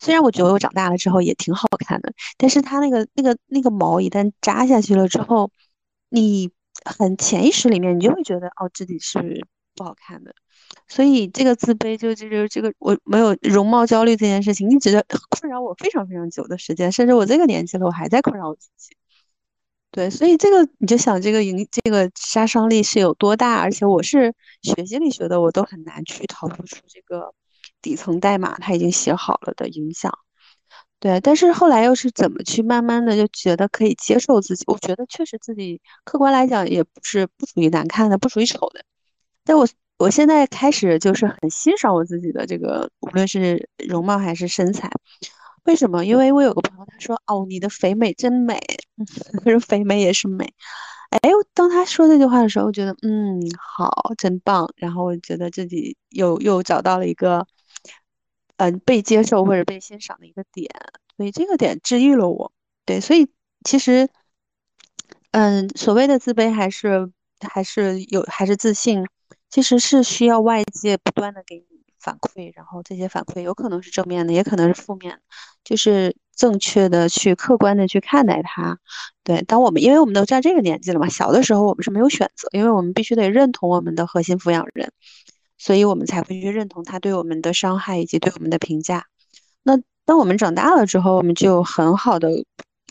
虽然我觉得我长大了之后也挺好看的，但是他那个那个那个毛一旦扎下去了之后，你很潜意识里面你就会觉得哦自己是不好看的，所以这个自卑就就是这个我没有容貌焦虑这件事情一直困扰我非常非常久的时间，甚至我这个年纪了我还在困扰我自己。对，所以这个你就想这个影这个杀伤力是有多大，而且我是学心理学的，我都很难去逃脱出这个。底层代码他已经写好了的影响，对，但是后来又是怎么去慢慢的就觉得可以接受自己？我觉得确实自己客观来讲也不是不属于难看的，不属于丑的。但我我现在开始就是很欣赏我自己的这个，无论是容貌还是身材。为什么？因为我有个朋友他说哦，你的肥美真美，他说肥美也是美。哎，当他说这句话的时候，我觉得嗯好，真棒。然后我觉得自己又又找到了一个。嗯，被接受或者被欣赏的一个点，所以这个点治愈了我。对，所以其实，嗯，所谓的自卑还是还是有还是自信，其实是需要外界不断的给你反馈，然后这些反馈有可能是正面的，也可能是负面，就是正确的去客观的去看待它。对，当我们因为我们都在这个年纪了嘛，小的时候我们是没有选择，因为我们必须得认同我们的核心抚养人。所以我们才会去认同他对我们的伤害以及对我们的评价。那当我们长大了之后，我们就很好的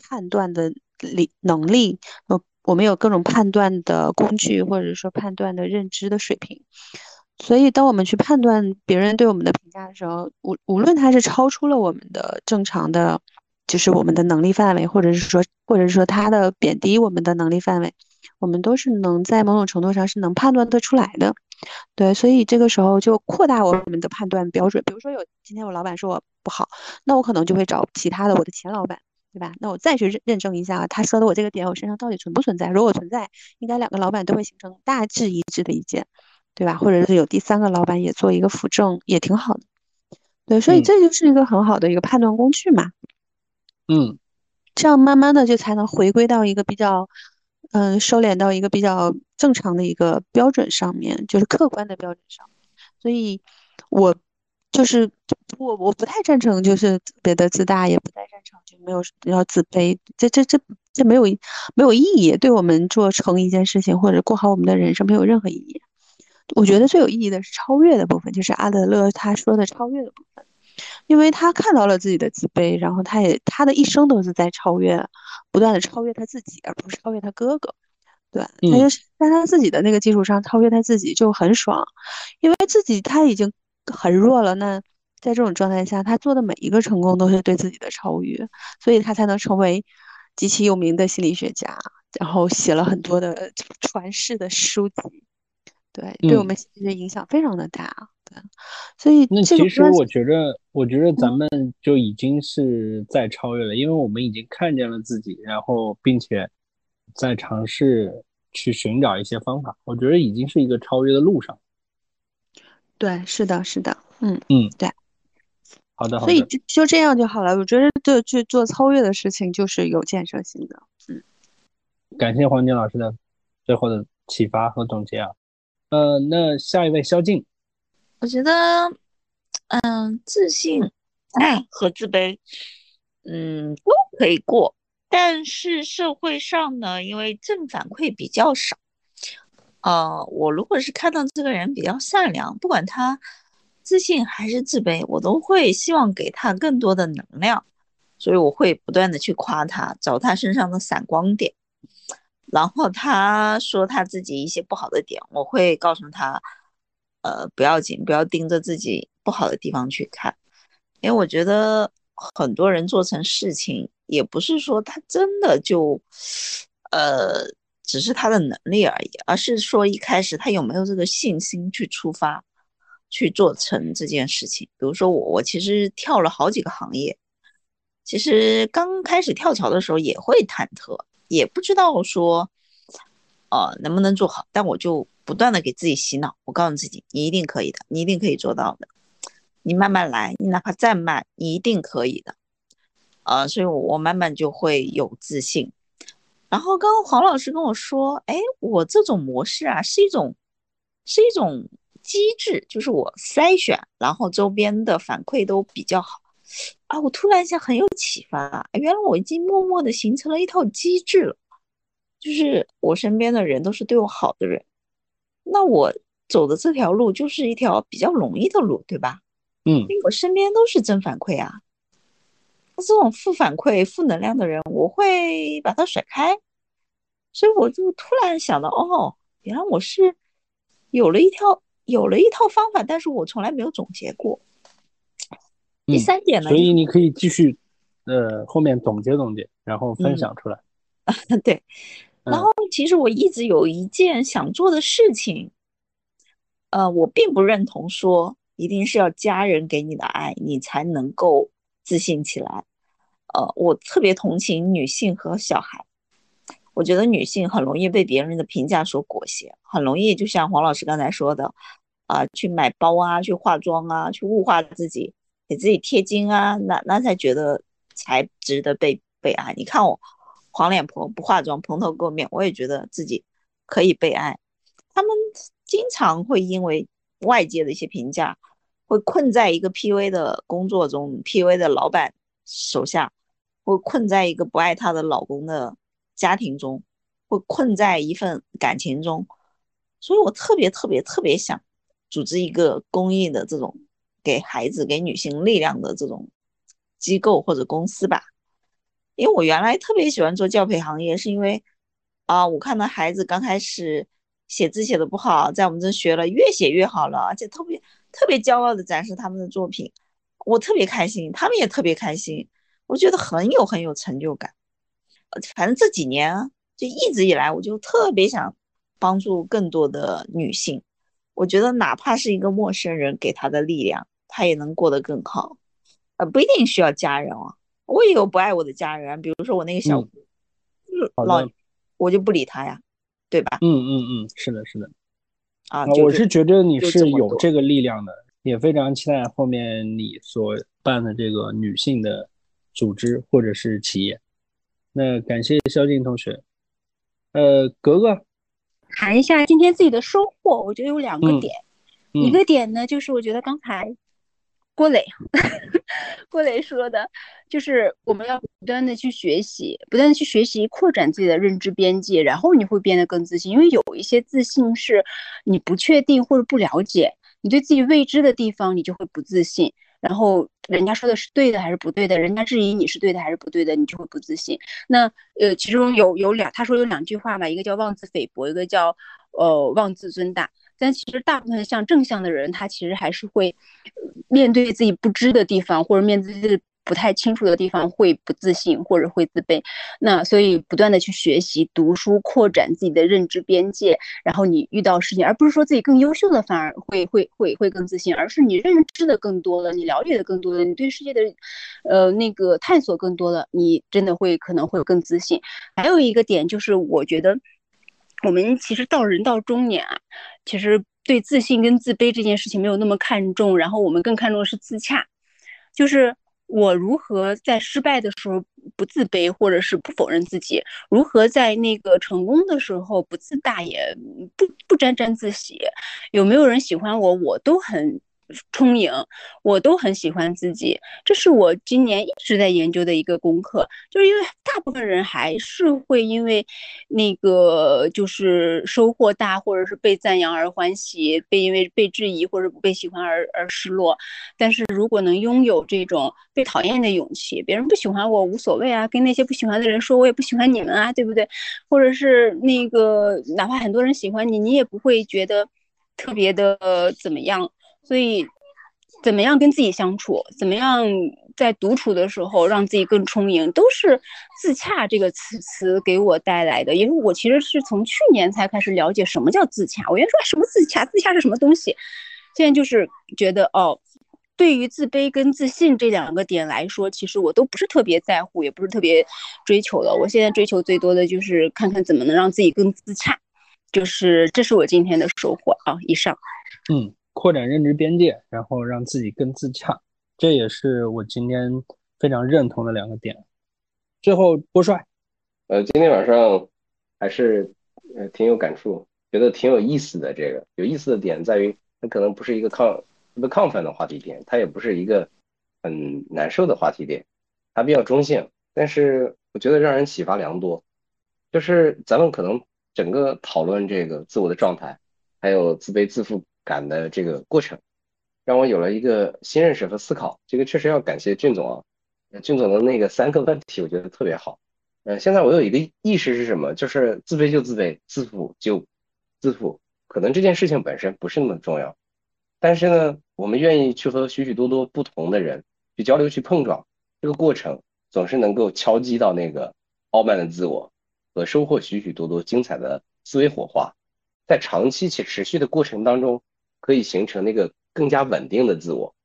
判断的力能力，呃，我们有各种判断的工具，或者说判断的认知的水平。所以，当我们去判断别人对我们的评价的时候，无无论他是超出了我们的正常的，就是我们的能力范围，或者是说，或者是说他的贬低我们的能力范围，我们都是能在某种程度上是能判断得出来的。对，所以这个时候就扩大我们的判断标准。比如说，有今天我老板说我不好，那我可能就会找其他的我的前老板，对吧？那我再去认认证一下他说的我这个点我身上到底存不存在。如果存在，应该两个老板都会形成大致一致的意见，对吧？或者是有第三个老板也做一个辅证，也挺好的。对，所以这就是一个很好的一个判断工具嘛。嗯，这样慢慢的就才能回归到一个比较。嗯，收敛到一个比较正常的一个标准上面，就是客观的标准上。所以，我就是我我不太赞成，就是特别的自大，也不太赞成就没有要自卑。这这这这没有没有意义，对我们做成一件事情或者过好我们的人生没有任何意义。我觉得最有意义的是超越的部分，就是阿德勒他说的超越的部分。因为他看到了自己的自卑，然后他也他的一生都是在超越，不断的超越他自己，而不是超越他哥哥。对，他就是在他自己的那个基础上超越他自己就很爽，因为自己他已经很弱了。那在这种状态下，他做的每一个成功都是对自己的超越，所以他才能成为极其有名的心理学家，然后写了很多的传世的书籍。对，对我们其实影响非常的大。对，所以那其实我觉得，我觉得咱们就已经是在超越了，因为我们已经看见了自己，然后并且在尝试去寻找一些方法。我觉得已经是一个超越的路上。对，是的，是的，嗯嗯，对，好的，好的。所以就就这样就好了。我觉得，就去做超越的事情就是有建设性的。嗯，感谢黄金老师的最后的启发和总结啊。呃，那下一位萧静。我觉得嗯，自信 和自卑，嗯，都可以过。但是社会上呢，因为正反馈比较少，呃，我如果是看到这个人比较善良，不管他自信还是自卑，我都会希望给他更多的能量，所以我会不断的去夸他，找他身上的闪光点。然后他说他自己一些不好的点，我会告诉他，呃，不要紧，不要盯着自己不好的地方去看，因为我觉得很多人做成事情。也不是说他真的就，呃，只是他的能力而已，而是说一开始他有没有这个信心去出发，去做成这件事情。比如说我，我其实跳了好几个行业，其实刚开始跳槽的时候也会忐忑，也不知道说，呃，能不能做好。但我就不断的给自己洗脑，我告诉自己，你一定可以的，你一定可以做到的，你慢慢来，你哪怕再慢，你一定可以的。呃，所以我慢慢就会有自信。然后刚刚黄老师跟我说，哎，我这种模式啊，是一种，是一种机制，就是我筛选，然后周边的反馈都比较好。啊，我突然一下很有启发，啊原来我已经默默的形成了一套机制了，就是我身边的人都是对我好的人，那我走的这条路就是一条比较容易的路，对吧？嗯，因为我身边都是正反馈啊。这种负反馈、负能量的人，我会把他甩开。所以我就突然想到，哦，原来我是有了一套有了一套方法，但是我从来没有总结过。第三点呢，所以你可以继续，呃，后面总结总结，然后分享出来。对，然后其实我一直有一件想做的事情，呃，我并不认同说一定是要家人给你的爱，你才能够。自信起来，呃，我特别同情女性和小孩。我觉得女性很容易被别人的评价所裹挟，很容易就像黄老师刚才说的，啊，去买包啊，去化妆啊，去物化自己，给自己贴金啊，那那才觉得才值得被被爱。你看我黄脸婆不化妆，蓬头垢面，我也觉得自己可以被爱。他们经常会因为外界的一些评价。会困在一个 PUA 的工作中，PUA 的老板手下，会困在一个不爱她的老公的家庭中，会困在一份感情中，所以我特别特别特别想组织一个公益的这种给孩子、给女性力量的这种机构或者公司吧，因为我原来特别喜欢做教培行业，是因为啊，我看到孩子刚开始写字写的不好，在我们这学了，越写越好了，而且特别。特别骄傲的展示他们的作品，我特别开心，他们也特别开心，我觉得很有很有成就感。反正这几年就一直以来，我就特别想帮助更多的女性。我觉得哪怕是一个陌生人给她的力量，她也能过得更好。呃，不一定需要家人啊，我也有不爱我的家人，比如说我那个小老，我就不理他呀，对吧？嗯嗯嗯，是的，是的。啊，我是觉得你是有这个力量的，也非常期待后面你所办的这个女性的组织或者是企业。那感谢肖静同学。呃，格格，谈一下今天自己的收获，我觉得有两个点，一个点呢就是我觉得刚才。郭磊，郭磊说的，就是我们要不断的去学习，不断的去学习，扩展自己的认知边界，然后你会变得更自信。因为有一些自信是你不确定或者不了解，你对自己未知的地方，你就会不自信。然后人家说的是对的还是不对的，人家质疑你是对的还是不对的，你就会不自信。那呃，其中有有两，他说有两句话吧，一个叫妄自菲薄，一个叫呃妄自尊大。但其实大部分像正向的人，他其实还是会面对自己不知的地方，或者面对自己不太清楚的地方，会不自信或者会自卑。那所以不断的去学习、读书，扩展自己的认知边界。然后你遇到事情，而不是说自己更优秀的反而会会会会更自信，而是你认知的更多了，你了解的更多了，你对世界的呃那个探索更多了，你真的会可能会有更自信。还有一个点就是，我觉得。我们其实到人到中年啊，其实对自信跟自卑这件事情没有那么看重，然后我们更看重的是自洽，就是我如何在失败的时候不自卑，或者是不否认自己；如何在那个成功的时候不自大，也不不沾沾自喜。有没有人喜欢我，我都很充盈，我都很喜欢自己。这是我今年一直在研究的一个功课，就是因为大部分人还是会因为那个就是收获大，或者是被赞扬而欢喜，被因为被质疑或者不被喜欢而而失落。但是如果能拥有这种被讨厌的勇气，别人不喜欢我无所谓啊，跟那些不喜欢的人说，我也不喜欢你们啊，对不对？或者是那个哪怕很多人喜欢你，你也不会觉得特别的怎么样。所以，怎么样跟自己相处，怎么样在独处的时候让自己更充盈，都是自洽这个词词给我带来的。因为我其实是从去年才开始了解什么叫自洽。我原来说什么自洽，自洽是什么东西？现在就是觉得哦，对于自卑跟自信这两个点来说，其实我都不是特别在乎，也不是特别追求的。我现在追求最多的就是看看怎么能让自己更自洽，就是这是我今天的收获啊。以上，嗯。扩展认知边界，然后让自己更自洽，这也是我今天非常认同的两个点。最后，波帅，呃，今天晚上还是呃挺有感触，觉得挺有意思的。这个有意思的点在于，它可能不是一个亢特别亢奋的话题点，它也不是一个很难受的话题点，它比较中性。但是我觉得让人启发良多，就是咱们可能整个讨论这个自我的状态，还有自卑自负。感的这个过程，让我有了一个新认识和思考。这个确实要感谢俊总啊，俊总的那个三个问题，我觉得特别好。呃，现在我有一个意识是什么？就是自卑就自卑，自负就自负。可能这件事情本身不是那么重要，但是呢，我们愿意去和许许多多不同的人去交流、去碰撞，这个过程总是能够敲击到那个傲慢的自我，和收获许许多多精彩的思维火花。在长期且持续的过程当中。可以形成那个更加稳定的自我，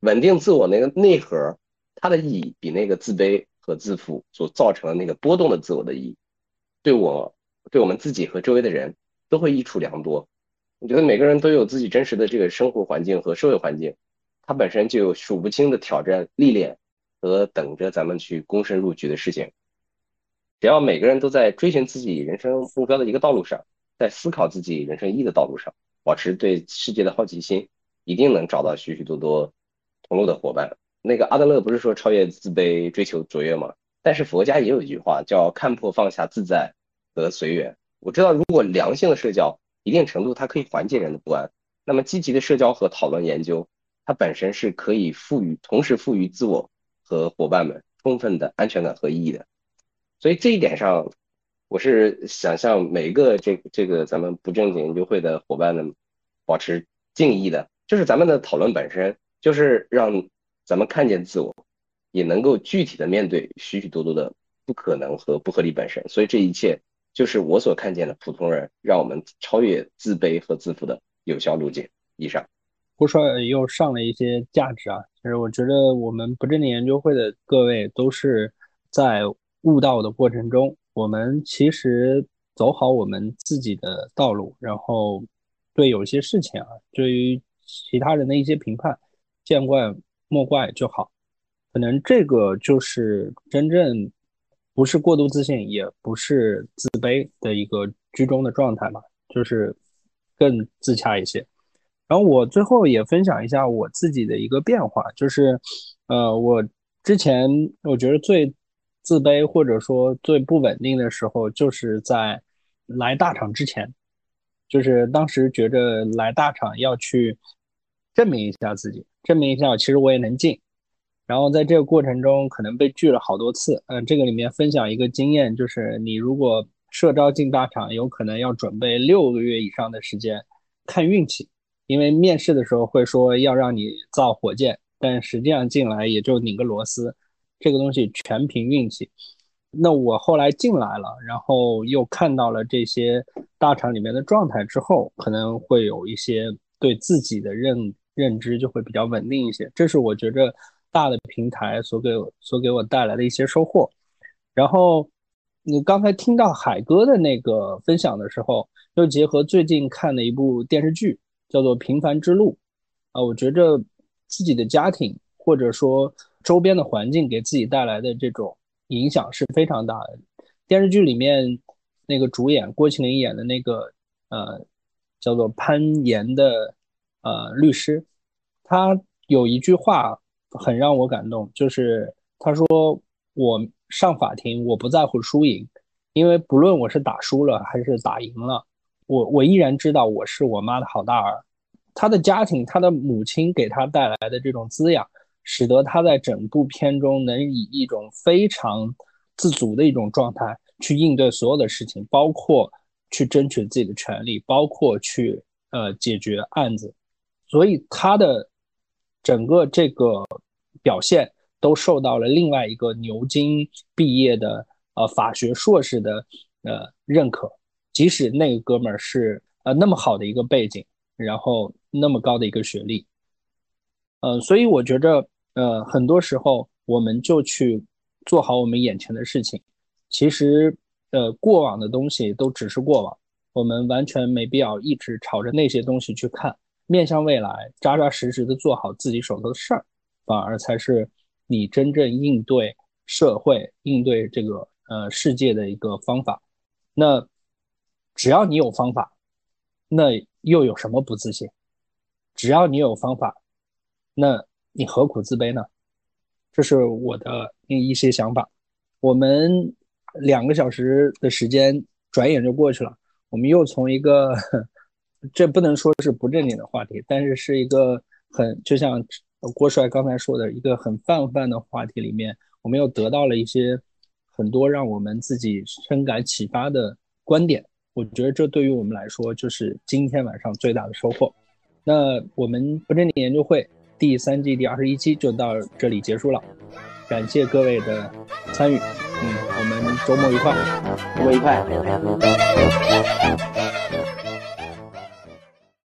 稳定自我那个内核，它的意义比那个自卑和自负所造成的那个波动的自我的意义，对我对我们自己和周围的人都会益处良多。我觉得每个人都有自己真实的这个生活环境和社会环境，它本身就有数不清的挑战、历练和等着咱们去躬身入局的事情。只要每个人都在追寻自己人生目标的一个道路上，在思考自己人生意义的道路上。保持对世界的好奇心，一定能找到许许多多同路的伙伴。那个阿德勒不是说超越自卑，追求卓越吗？但是佛家也有一句话叫看破放下自在得随缘。我知道，如果良性的社交，一定程度它可以缓解人的不安。那么积极的社交和讨论研究，它本身是可以赋予同时赋予自我和伙伴们充分的安全感和意义的。所以这一点上。我是想向每一个这这个咱们不正经研究会的伙伴们保持敬意的，就是咱们的讨论本身就是让咱们看见自我，也能够具体的面对许许多多的不可能和不合理本身。所以这一切就是我所看见的普通人，让我们超越自卑和自负的有效路径。以上，胡帅又上了一些价值啊，其实我觉得我们不正经研究会的各位都是在悟道的过程中。我们其实走好我们自己的道路，然后对有些事情啊，对于其他人的一些评判，见怪莫怪就好。可能这个就是真正不是过度自信，也不是自卑的一个居中的状态吧，就是更自洽一些。然后我最后也分享一下我自己的一个变化，就是呃，我之前我觉得最。自卑或者说最不稳定的时候，就是在来大厂之前，就是当时觉着来大厂要去证明一下自己，证明一下其实我也能进。然后在这个过程中，可能被拒了好多次。嗯，这个里面分享一个经验，就是你如果社招进大厂，有可能要准备六个月以上的时间，看运气。因为面试的时候会说要让你造火箭，但实际上进来也就拧个螺丝。这个东西全凭运气。那我后来进来了，然后又看到了这些大厂里面的状态之后，可能会有一些对自己的认认知就会比较稳定一些。这是我觉着大的平台所给我所给我带来的一些收获。然后你刚才听到海哥的那个分享的时候，又结合最近看的一部电视剧，叫做《平凡之路》啊，我觉着自己的家庭或者说。周边的环境给自己带来的这种影响是非常大的。电视剧里面那个主演郭麒麟演的那个呃叫做潘岩的呃律师，他有一句话很让我感动，就是他说：“我上法庭，我不在乎输赢，因为不论我是打输了还是打赢了，我我依然知道我是我妈的好大儿。他的家庭，他的母亲给他带来的这种滋养，使得他在整部片中能以一种非常自足的一种状态去应对所有的事情，包括去争取自己的权利，包括去呃解决案子。所以他的整个这个表现都受到了另外一个牛津毕业的呃法学硕士的呃认可，即使那个哥们儿是呃那么好的一个背景，然后那么高的一个学历，呃，所以我觉着呃很多时候我们就去做好我们眼前的事情，其实呃过往的东西都只是过往，我们完全没必要一直朝着那些东西去看。面向未来，扎扎实实的做好自己手头的事儿，反而才是你真正应对社会、应对这个呃世界的一个方法。那只要你有方法，那又有什么不自信？只要你有方法，那你何苦自卑呢？这是我的一些想法。我们两个小时的时间转眼就过去了，我们又从一个。这不能说是不正经的话题，但是是一个很就像郭帅刚才说的一个很泛泛的话题里面，我们又得到了一些很多让我们自己深感启发的观点。我觉得这对于我们来说就是今天晚上最大的收获。那我们不正经研究会第三季第二十一期就到这里结束了，感谢各位的参与。嗯，我们周末愉快，周末愉快。